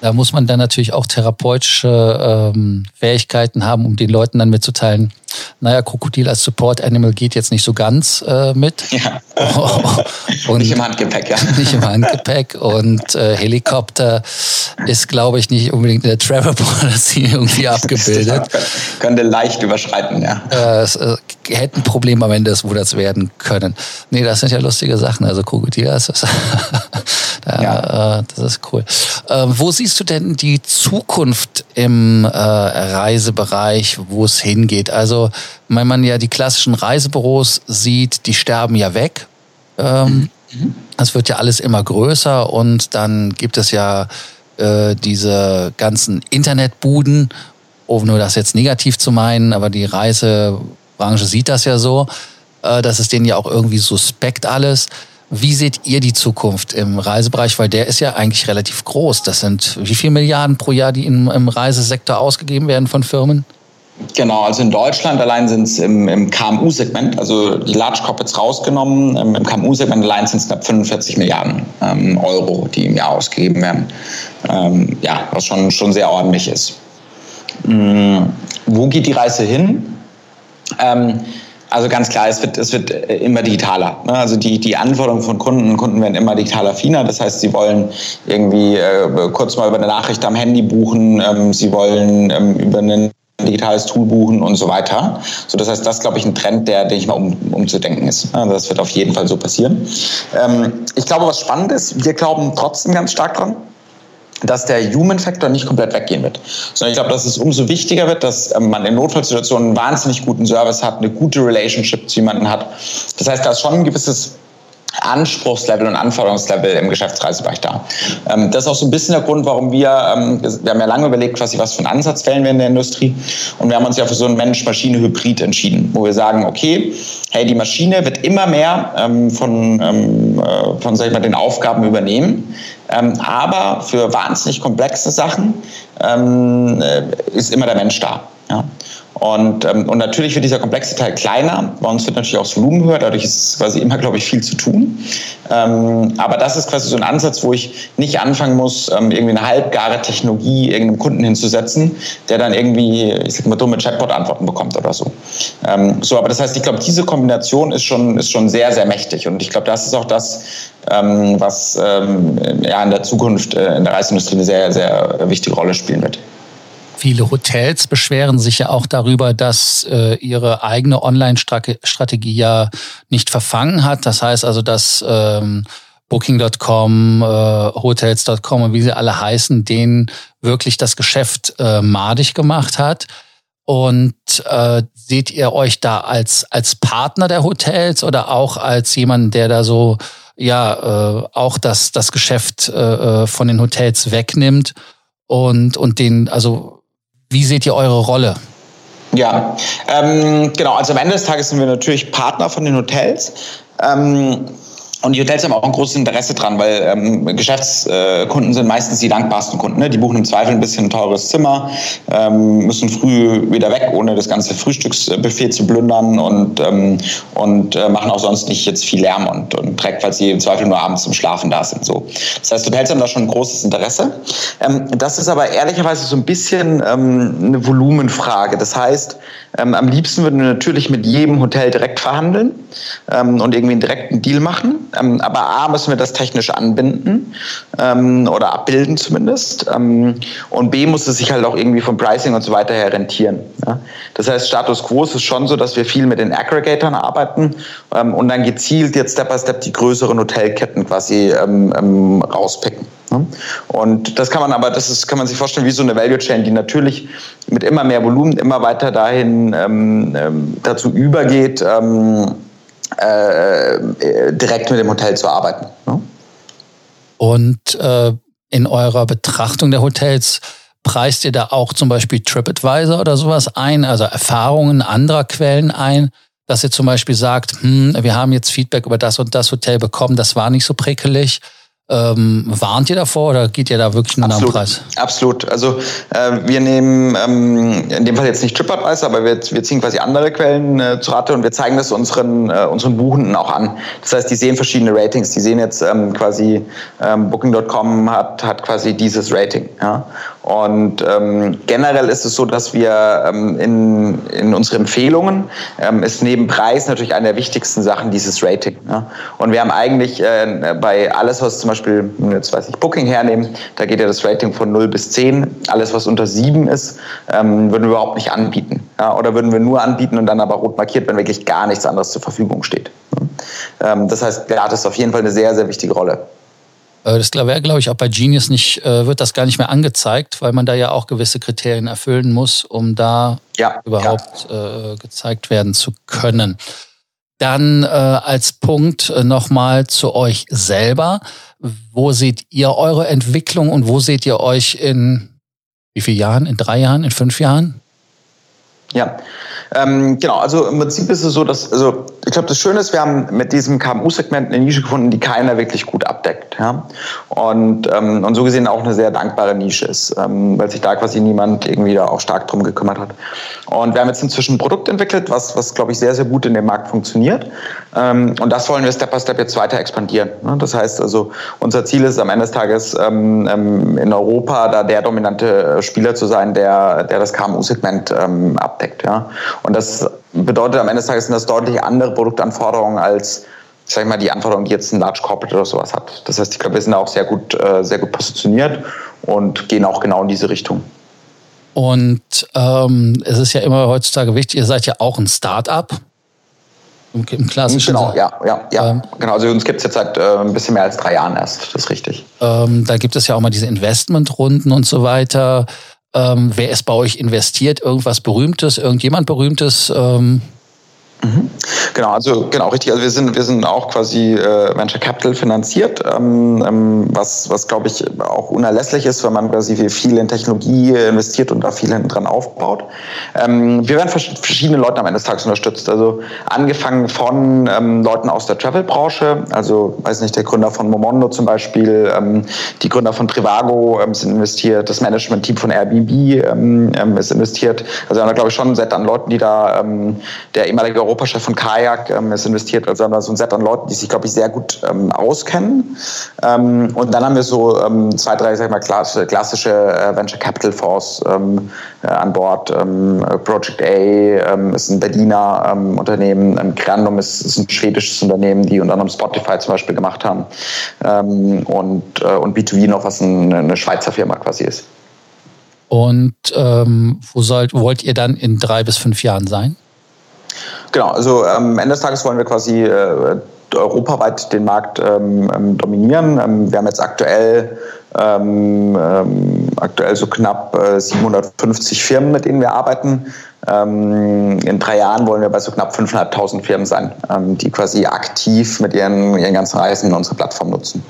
Da muss man dann natürlich auch therapeutische Fähigkeiten haben, um den Leuten dann mitzuteilen, naja, Krokodil als Support Animal geht jetzt nicht so ganz äh, mit. Ja. und nicht im Handgepäck, ja. Nicht im Handgepäck. Und äh, Helikopter ist, glaube ich, nicht unbedingt in der Travel Policy irgendwie abgebildet. könnte leicht überschreiten, ja. Äh, es äh, hätte ein Problem am Ende, wo das werden können. Nee, das sind ja lustige Sachen. Also Krokodil, das ist, ja. Äh, das ist cool. Äh, wo siehst du denn die Zukunft im äh, Reisebereich, wo es hingeht? Also, wenn man ja die klassischen Reisebüros sieht, die sterben ja weg. Ähm, mhm. Es wird ja alles immer größer und dann gibt es ja äh, diese ganzen Internetbuden, ohne das jetzt negativ zu meinen, aber die Reisebranche sieht das ja so. Äh, das ist denen ja auch irgendwie suspekt alles. Wie seht ihr die Zukunft im Reisebereich? Weil der ist ja eigentlich relativ groß. Das sind wie viele Milliarden pro Jahr, die im, im Reisesektor ausgegeben werden von Firmen? Genau, also in Deutschland allein sind es im, im KMU-Segment, also die Large Corporates rausgenommen, im, im KMU-Segment allein sind es knapp 45 Milliarden ähm, Euro, die im Jahr ausgegeben werden. Ähm, ja, was schon, schon sehr ordentlich ist. Ähm, wo geht die Reise hin? Ähm, also ganz klar, es wird, es wird äh, immer digitaler. Ne? Also die, die Anforderungen von Kunden, Kunden werden immer digitaler affiner. Das heißt, sie wollen irgendwie äh, kurz mal über eine Nachricht am Handy buchen, ähm, sie wollen ähm, über ein digitales Tool buchen und so weiter. So, das heißt, das ist, glaube ich, ein Trend, der, denke ich mal, um, umzudenken ist. Das wird auf jeden Fall so passieren. Ähm, ich glaube, was spannend ist, wir glauben trotzdem ganz stark dran, dass der Human Factor nicht komplett weggehen wird. Sondern ich glaube, dass es umso wichtiger wird, dass ähm, man in Notfallsituationen einen wahnsinnig guten Service hat, eine gute Relationship zu jemandem hat. Das heißt, da ist schon ein gewisses Anspruchslevel und Anforderungslevel im Geschäftsreisebereich da. Ähm, das ist auch so ein bisschen der Grund, warum wir, ähm, wir haben ja lange überlegt, quasi was für einen Ansatz wählen wir in der Industrie und wir haben uns ja für so einen Mensch-Maschine-Hybrid entschieden, wo wir sagen, okay, hey, die Maschine wird immer mehr ähm, von, äh, von sag ich mal, den Aufgaben übernehmen, aber für wahnsinnig komplexe Sachen äh, ist immer der Mensch da. Ja? Und, ähm, und natürlich wird dieser komplexe Teil kleiner. Bei uns wird natürlich auch das Volumen höher. Dadurch ist quasi immer, glaube ich, viel zu tun. Ähm, aber das ist quasi so ein Ansatz, wo ich nicht anfangen muss, ähm, irgendwie eine halbgare Technologie irgendeinem Kunden hinzusetzen, der dann irgendwie, ich sag mal, dumme Chatbot-Antworten bekommt oder so. So, aber das heißt, ich glaube, diese Kombination ist schon, ist schon sehr, sehr mächtig. Und ich glaube, das ist auch das, was in der Zukunft äh, in der Reiseindustrie eine sehr, sehr wichtige Rolle spielen wird. Viele Hotels beschweren sich ja auch darüber, dass äh, ihre eigene Online-Strategie ja nicht verfangen hat. Das heißt also, dass ähm, Booking.com, äh, Hotels.com und wie sie alle heißen, denen wirklich das Geschäft äh, madig gemacht hat. Und äh, seht ihr euch da als, als Partner der Hotels oder auch als jemand, der da so ja äh, auch das, das Geschäft äh, äh von den Hotels wegnimmt und, und den, also wie seht ihr eure Rolle? Ja, ähm, genau. Also am Ende des Tages sind wir natürlich Partner von den Hotels. Ähm, und die Hotels haben auch ein großes Interesse dran, weil ähm, Geschäftskunden sind meistens die dankbarsten Kunden. Ne? Die buchen im Zweifel ein bisschen ein teures Zimmer, ähm, müssen früh wieder weg, ohne das ganze Frühstücksbuffet zu plündern und, ähm, und äh, machen auch sonst nicht jetzt viel Lärm und, und Dreck, weil sie im Zweifel nur abends zum Schlafen da sind. So. Das heißt, Hotels haben da schon ein großes Interesse. Ähm, das ist aber ehrlicherweise so ein bisschen ähm, eine Volumenfrage. Das heißt, ähm, am liebsten würden wir natürlich mit jedem Hotel direkt verhandeln ähm, und irgendwie einen direkten Deal machen. Ähm, aber A müssen wir das technisch anbinden ähm, oder abbilden zumindest. Ähm, und B muss es sich halt auch irgendwie vom Pricing und so weiter her rentieren. Ja? Das heißt, Status Quo ist schon so, dass wir viel mit den Aggregatoren arbeiten ähm, und dann gezielt jetzt Step by Step die größeren Hotelketten quasi rauspicken. Ne? Und das kann man aber, das ist, kann man sich vorstellen wie so eine Value Chain, die natürlich mit immer mehr Volumen immer weiter dahin ähm, ähm, dazu übergeht, ähm, äh, direkt mit dem Hotel zu arbeiten. Ne? Und äh, in eurer Betrachtung der Hotels preist ihr da auch zum Beispiel TripAdvisor oder sowas ein, also Erfahrungen anderer Quellen ein, dass ihr zum Beispiel sagt, hm, wir haben jetzt Feedback über das und das Hotel bekommen, das war nicht so prickelig ähm, warnt ihr davor oder geht ihr da wirklich nur Absolut. nach dem Preis? Absolut. Also äh, wir nehmen ähm, in dem Fall jetzt nicht TripAdvisor, aber wir, wir ziehen quasi andere Quellen äh, zu Rate und wir zeigen das unseren, äh, unseren Buchenden auch an. Das heißt, die sehen verschiedene Ratings. Die sehen jetzt ähm, quasi ähm, Booking.com hat, hat quasi dieses Rating. Ja? Und ähm, generell ist es so, dass wir ähm, in, in unseren Empfehlungen ähm, ist neben Preis natürlich eine der wichtigsten Sachen dieses Rating. Ja? Und wir haben eigentlich äh, bei alles, was zum Beispiel, jetzt weiß ich, Booking hernehmen, da geht ja das Rating von 0 bis 10. Alles, was unter 7 ist, ähm, würden wir überhaupt nicht anbieten. Ja? Oder würden wir nur anbieten und dann aber rot markiert, wenn wirklich gar nichts anderes zur Verfügung steht. Ja? Ähm, das heißt, ja, das ist auf jeden Fall eine sehr, sehr wichtige Rolle. Äh, das wäre, glaube ich, auch bei Genius nicht, äh, wird das gar nicht mehr angezeigt, weil man da ja auch gewisse Kriterien erfüllen muss, um da ja, überhaupt ja. Äh, gezeigt werden zu können. Dann äh, als Punkt äh, nochmal zu euch selber. Wo seht ihr eure Entwicklung und wo seht ihr euch in wie vielen Jahren? In drei Jahren? In fünf Jahren? Ja, ähm, genau, also im Prinzip ist es so, dass, also ich glaube, das Schöne ist, wir haben mit diesem KMU-Segment eine Nische gefunden, die keiner wirklich gut abdeckt. Ja? Und, ähm, und so gesehen auch eine sehr dankbare Nische ist, ähm, weil sich da quasi niemand irgendwie da auch stark drum gekümmert hat. Und wir haben jetzt inzwischen ein Produkt entwickelt, was, was glaube ich, sehr, sehr gut in dem Markt funktioniert. Ähm, und das wollen wir Step by Step jetzt weiter expandieren. Ne? Das heißt also, unser Ziel ist am Ende des Tages ähm, ähm in Europa da der dominante Spieler zu sein, der, der das KMU-Segment ähm, abdeckt. Ja? Und das bedeutet am Ende des Tages sind das deutlich andere Produktanforderungen als sag ich mal, die Anforderungen, die jetzt ein Large Corporate oder sowas hat. Das heißt, ich glaube, wir sind da auch sehr gut, äh, sehr gut positioniert und gehen auch genau in diese Richtung. Und ähm, es ist ja immer heutzutage wichtig, ihr seid ja auch ein Start-up. Im, Im klassischen Genau, ja, ja, ja. Ähm, genau, also uns gibt es jetzt seit äh, ein bisschen mehr als drei Jahren erst, das ist richtig. Ähm, da gibt es ja auch mal diese Investmentrunden und so weiter. Ähm, wer ist bei euch investiert? Irgendwas Berühmtes? Irgendjemand Berühmtes? Ähm Mhm. Genau, also genau richtig. Also wir sind wir sind auch quasi äh, Venture Capital finanziert, ähm, ähm, was was glaube ich auch unerlässlich ist, wenn man quasi viel in Technologie investiert und da viel hinten dran aufbaut. Ähm, wir werden verschiedene Leute am Ende des Tages unterstützt. Also angefangen von ähm, Leuten aus der Travel-Branche, also weiß nicht der Gründer von Momondo zum Beispiel, ähm, die Gründer von Trivago ähm, sind investiert, das Management-Team von Airbnb ähm, ähm, ist investiert. Also da glaube ich schon ein Set an Leuten, die da ähm, der ehemalige Europachef von Kajak ähm, ist investiert, also haben wir so ein Set an Leuten, die sich, glaube ich, sehr gut ähm, auskennen. Ähm, und dann haben wir so ähm, zwei, drei, sag ich mal, klassische, klassische äh, Venture Capital Fonds ähm, äh, an Bord. Ähm, Project A ist ein Berliner Unternehmen, ähm, Grandum ist, ist ein schwedisches Unternehmen, die unter anderem Spotify zum Beispiel gemacht haben. Und, äh, und B2B noch, was ein, eine Schweizer Firma quasi ist. Und wo sollt, wollt ihr dann in drei bis fünf Jahren sein? Genau, also ähm, am Ende des Tages wollen wir quasi äh, europaweit den Markt ähm, ähm dominieren. Ähm, wir haben jetzt aktuell, ähm, aktuell so knapp äh, 750 Firmen, mit denen wir arbeiten. In drei Jahren wollen wir bei so knapp 500.000 Firmen sein, die quasi aktiv mit ihren, ihren ganzen Reisen unsere Plattform nutzen.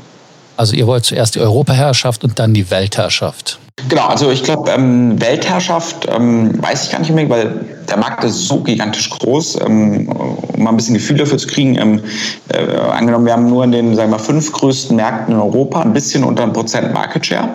Also ihr wollt zuerst die Europaherrschaft und dann die Weltherrschaft. Genau, also ich glaube, ähm, Weltherrschaft ähm, weiß ich gar nicht unbedingt, weil der Markt ist so gigantisch groß, ähm, um mal ein bisschen Gefühl dafür zu kriegen. Ähm, äh, angenommen, wir haben nur in den, sagen wir mal, fünf größten Märkten in Europa ein bisschen unter einem Prozent Market Share.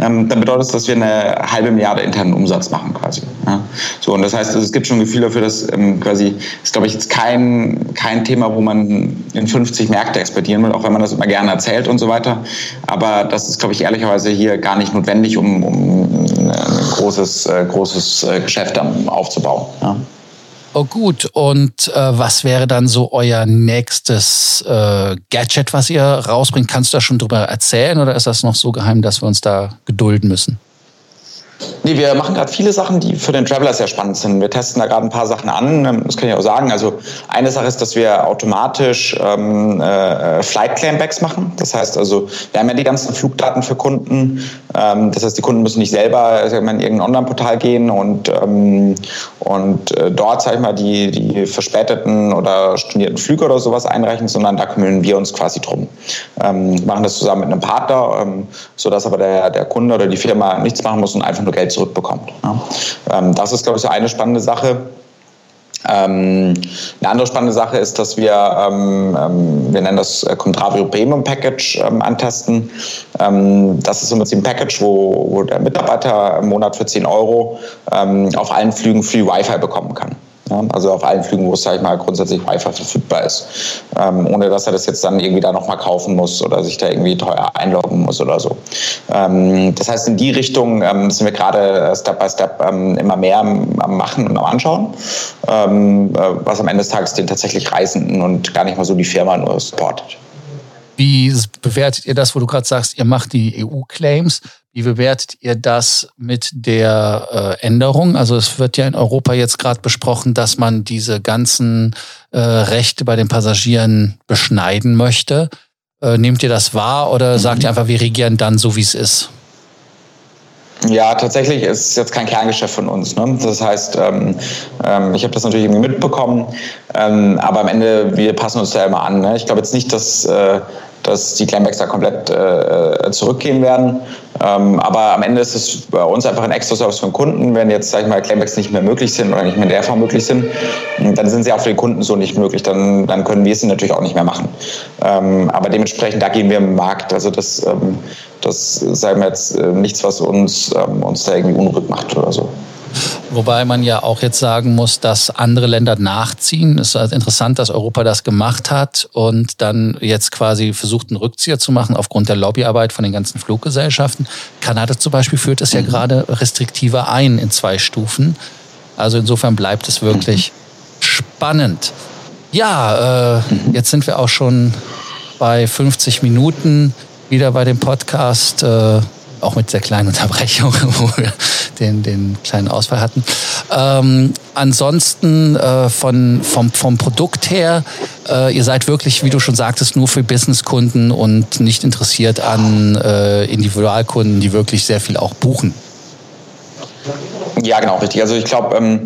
Ähm, dann bedeutet das, dass wir eine halbe Milliarde internen Umsatz machen quasi. Ja? So, und das heißt, also es gibt schon ein Gefühl dafür, dass ähm, quasi, ist glaube ich jetzt kein, kein Thema, wo man in 50 Märkte exportieren will, auch wenn man das immer gerne erzählt und so weiter. Aber das ist, glaube ich, ehrlicherweise hier gar nicht notwendig, um, um ein großes, äh, großes äh, Geschäft aufzubauen. Ja. Oh gut, und äh, was wäre dann so euer nächstes äh, Gadget, was ihr rausbringt? Kannst du da schon drüber erzählen oder ist das noch so geheim, dass wir uns da gedulden müssen? Nee, wir machen gerade viele Sachen, die für den Traveler sehr spannend sind. Wir testen da gerade ein paar Sachen an. Ähm, das kann ich auch sagen. Also eine Sache ist, dass wir automatisch ähm, äh, Flight Claimbacks machen. Das heißt also, wir haben ja die ganzen Flugdaten für Kunden. Ähm, das heißt, die Kunden müssen nicht selber in irgendein Online-Portal gehen und, ähm, und äh, dort, sag ich mal, die, die verspäteten oder stornierten Flüge oder sowas einreichen, sondern da kümmern wir uns quasi drum. Ähm, machen das zusammen mit einem Partner, ähm, sodass aber der, der Kunde oder die Firma nichts machen muss und einfach nur Geld zurückbekommt. Ähm, das ist, glaube ich, eine spannende Sache. Ähm, eine andere spannende Sache ist, dass wir, ähm, ähm, wir nennen das äh, Contravio Premium Package ähm, antesten. Das ist im Prinzip ein Package, wo, wo der Mitarbeiter im Monat für 10 Euro auf allen Flügen Free Wi-Fi bekommen kann. Ja, also auf allen Flügen, wo es, sag ich mal, grundsätzlich Wi-Fi verfügbar ist. Ähm, ohne dass er das jetzt dann irgendwie da nochmal kaufen muss oder sich da irgendwie teuer einloggen muss oder so. Ähm, das heißt, in die Richtung ähm, sind wir gerade Step by Step ähm, immer mehr am, Machen und am Anschauen, ähm, äh, was am Ende des Tages den tatsächlich Reisenden und gar nicht mal so die Firma nur supportet. Wie bewertet ihr das, wo du gerade sagst, ihr macht die EU-Claims? Wie bewertet ihr das mit der äh, Änderung? Also es wird ja in Europa jetzt gerade besprochen, dass man diese ganzen äh, Rechte bei den Passagieren beschneiden möchte. Äh, nehmt ihr das wahr oder mhm. sagt ihr einfach, wir regieren dann so, wie es ist? Ja, tatsächlich ist es jetzt kein Kerngeschäft von uns. Ne? Das heißt, ähm, ähm, ich habe das natürlich irgendwie mitbekommen, ähm, aber am Ende, wir passen uns da immer an. Ne? Ich glaube jetzt nicht, dass äh, dass die Claimbacks da komplett äh, zurückgehen werden. Ähm, aber am Ende ist es bei uns einfach ein extra Service für den Kunden. Wenn jetzt, sag ich mal, Claimbacks nicht mehr möglich sind oder nicht mehr in der Form möglich sind, dann sind sie auch für den Kunden so nicht möglich. Dann, dann können wir sie natürlich auch nicht mehr machen. Ähm, aber dementsprechend, da gehen wir im Markt. Also das, ähm, das sagen wir jetzt äh, nichts, was uns, ähm, uns da irgendwie unruhig macht oder so. Wobei man ja auch jetzt sagen muss, dass andere Länder nachziehen. Es ist interessant, dass Europa das gemacht hat und dann jetzt quasi versucht, einen Rückzieher zu machen aufgrund der Lobbyarbeit von den ganzen Fluggesellschaften. Kanada zum Beispiel führt es ja mhm. gerade restriktiver ein in zwei Stufen. Also insofern bleibt es wirklich spannend. Ja, äh, jetzt sind wir auch schon bei 50 Minuten wieder bei dem Podcast. Äh, auch mit der kleinen Unterbrechung, wo wir den, den kleinen Ausfall hatten. Ähm, ansonsten äh, von, vom, vom Produkt her, äh, ihr seid wirklich, wie du schon sagtest, nur für Businesskunden und nicht interessiert an äh, Individualkunden, die wirklich sehr viel auch buchen. Ja, genau, richtig. Also ich glaube, ähm,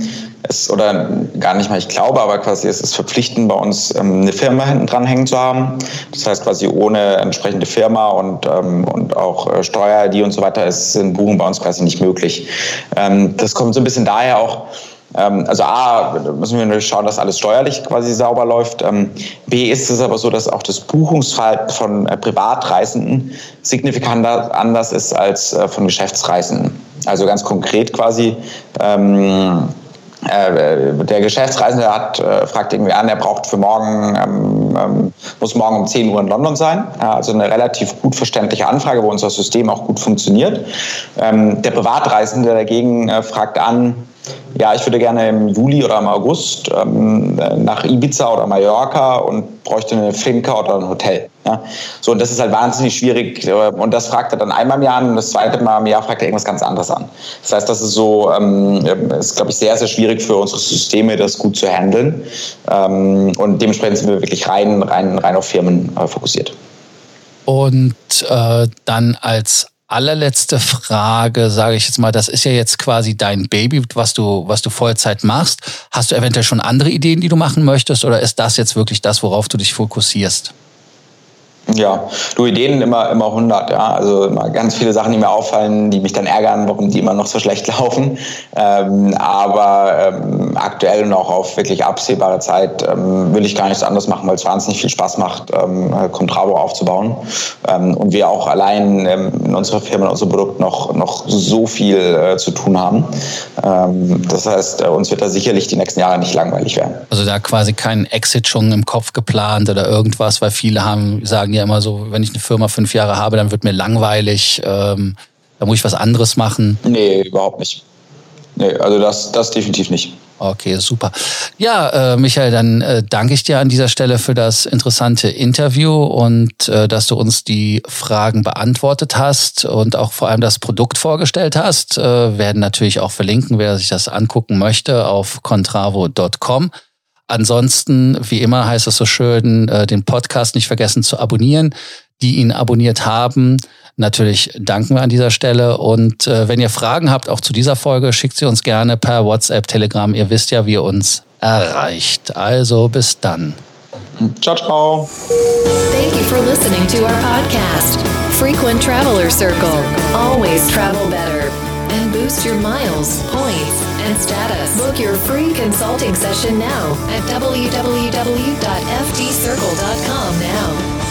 es, oder gar nicht mal ich glaube, aber quasi es ist verpflichtend bei uns ähm, eine Firma hinten dran hängen zu haben. Das heißt quasi ohne entsprechende Firma und, ähm, und auch äh, Steuer-ID und so weiter ist ein Buchen bei uns quasi nicht möglich. Ähm, das kommt so ein bisschen daher auch, ähm, also A, müssen wir natürlich schauen, dass alles steuerlich quasi sauber läuft. Ähm, B, ist es aber so, dass auch das Buchungsverhalten von äh, Privatreisenden signifikant anders ist als äh, von Geschäftsreisenden. Also ganz konkret quasi, ähm, äh, der Geschäftsreisende hat, äh, fragt irgendwie an, er braucht für morgen, ähm, ähm, muss morgen um 10 Uhr in London sein. Also eine relativ gut verständliche Anfrage, wo unser System auch gut funktioniert. Ähm, der Privatreisende dagegen äh, fragt an, Ja, ich würde gerne im Juli oder im August ähm, nach Ibiza oder Mallorca und bräuchte eine Finca oder ein Hotel. Ja? So, und das ist halt wahnsinnig schwierig. Äh, und das fragt er dann einmal im Jahr und das zweite Mal im Jahr fragt er irgendwas ganz anderes an. Das heißt, das ist so, ähm, ist, glaube ich, sehr, sehr schwierig für unsere Systeme, das gut zu handeln. Ähm, und dementsprechend sind wir wirklich rein, rein, rein auf Firmen äh, fokussiert. Und äh, dann als allerletzte Frage, sage ich jetzt mal, das ist ja jetzt quasi dein Baby, was du, was du Vollzeit machst. Hast du eventuell schon andere Ideen, die du machen möchtest, oder ist das jetzt wirklich das, worauf du dich fokussierst? Ja, du Ideen immer, immer 100, ja. Also immer ganz viele Sachen, die mir auffallen, die mich dann ärgern, warum die immer noch so schlecht laufen. Ähm, aber ähm, aktuell und auch auf wirklich absehbare Zeit ähm, will ich gar nichts anderes machen, weil es wahnsinnig viel Spaß macht, ähm, Contrabo aufzubauen. Ähm, und wir auch allein ähm, in unserer Firma, in unserem Produkt noch, noch so viel äh, zu tun haben. Ähm, das heißt, äh, uns wird da sicherlich die nächsten Jahre nicht langweilig werden. Also da quasi kein Exit schon im Kopf geplant oder irgendwas, weil viele haben, sagen ja immer so, wenn ich eine Firma fünf Jahre habe, dann wird mir langweilig, ähm, da muss ich was anderes machen. Nee, überhaupt nicht. Nee, also das, das definitiv nicht. Okay, super. Ja, äh, Michael, dann äh, danke ich dir an dieser Stelle für das interessante Interview und äh, dass du uns die Fragen beantwortet hast und auch vor allem das Produkt vorgestellt hast. Äh, werden natürlich auch verlinken, wer sich das angucken möchte, auf contravo.com. Ansonsten, wie immer heißt es so schön, äh, den Podcast nicht vergessen zu abonnieren. Die ihn abonniert haben, natürlich danken wir an dieser Stelle. Und äh, wenn ihr Fragen habt, auch zu dieser Folge, schickt sie uns gerne per WhatsApp, Telegram. Ihr wisst ja, wie ihr uns erreicht. Also bis dann. Ciao, ciao. Thank you for listening to our podcast, Frequent Traveler Circle. Always travel better and boost your miles, points, and status. Book your free consulting session now at www.ftcircle.com now.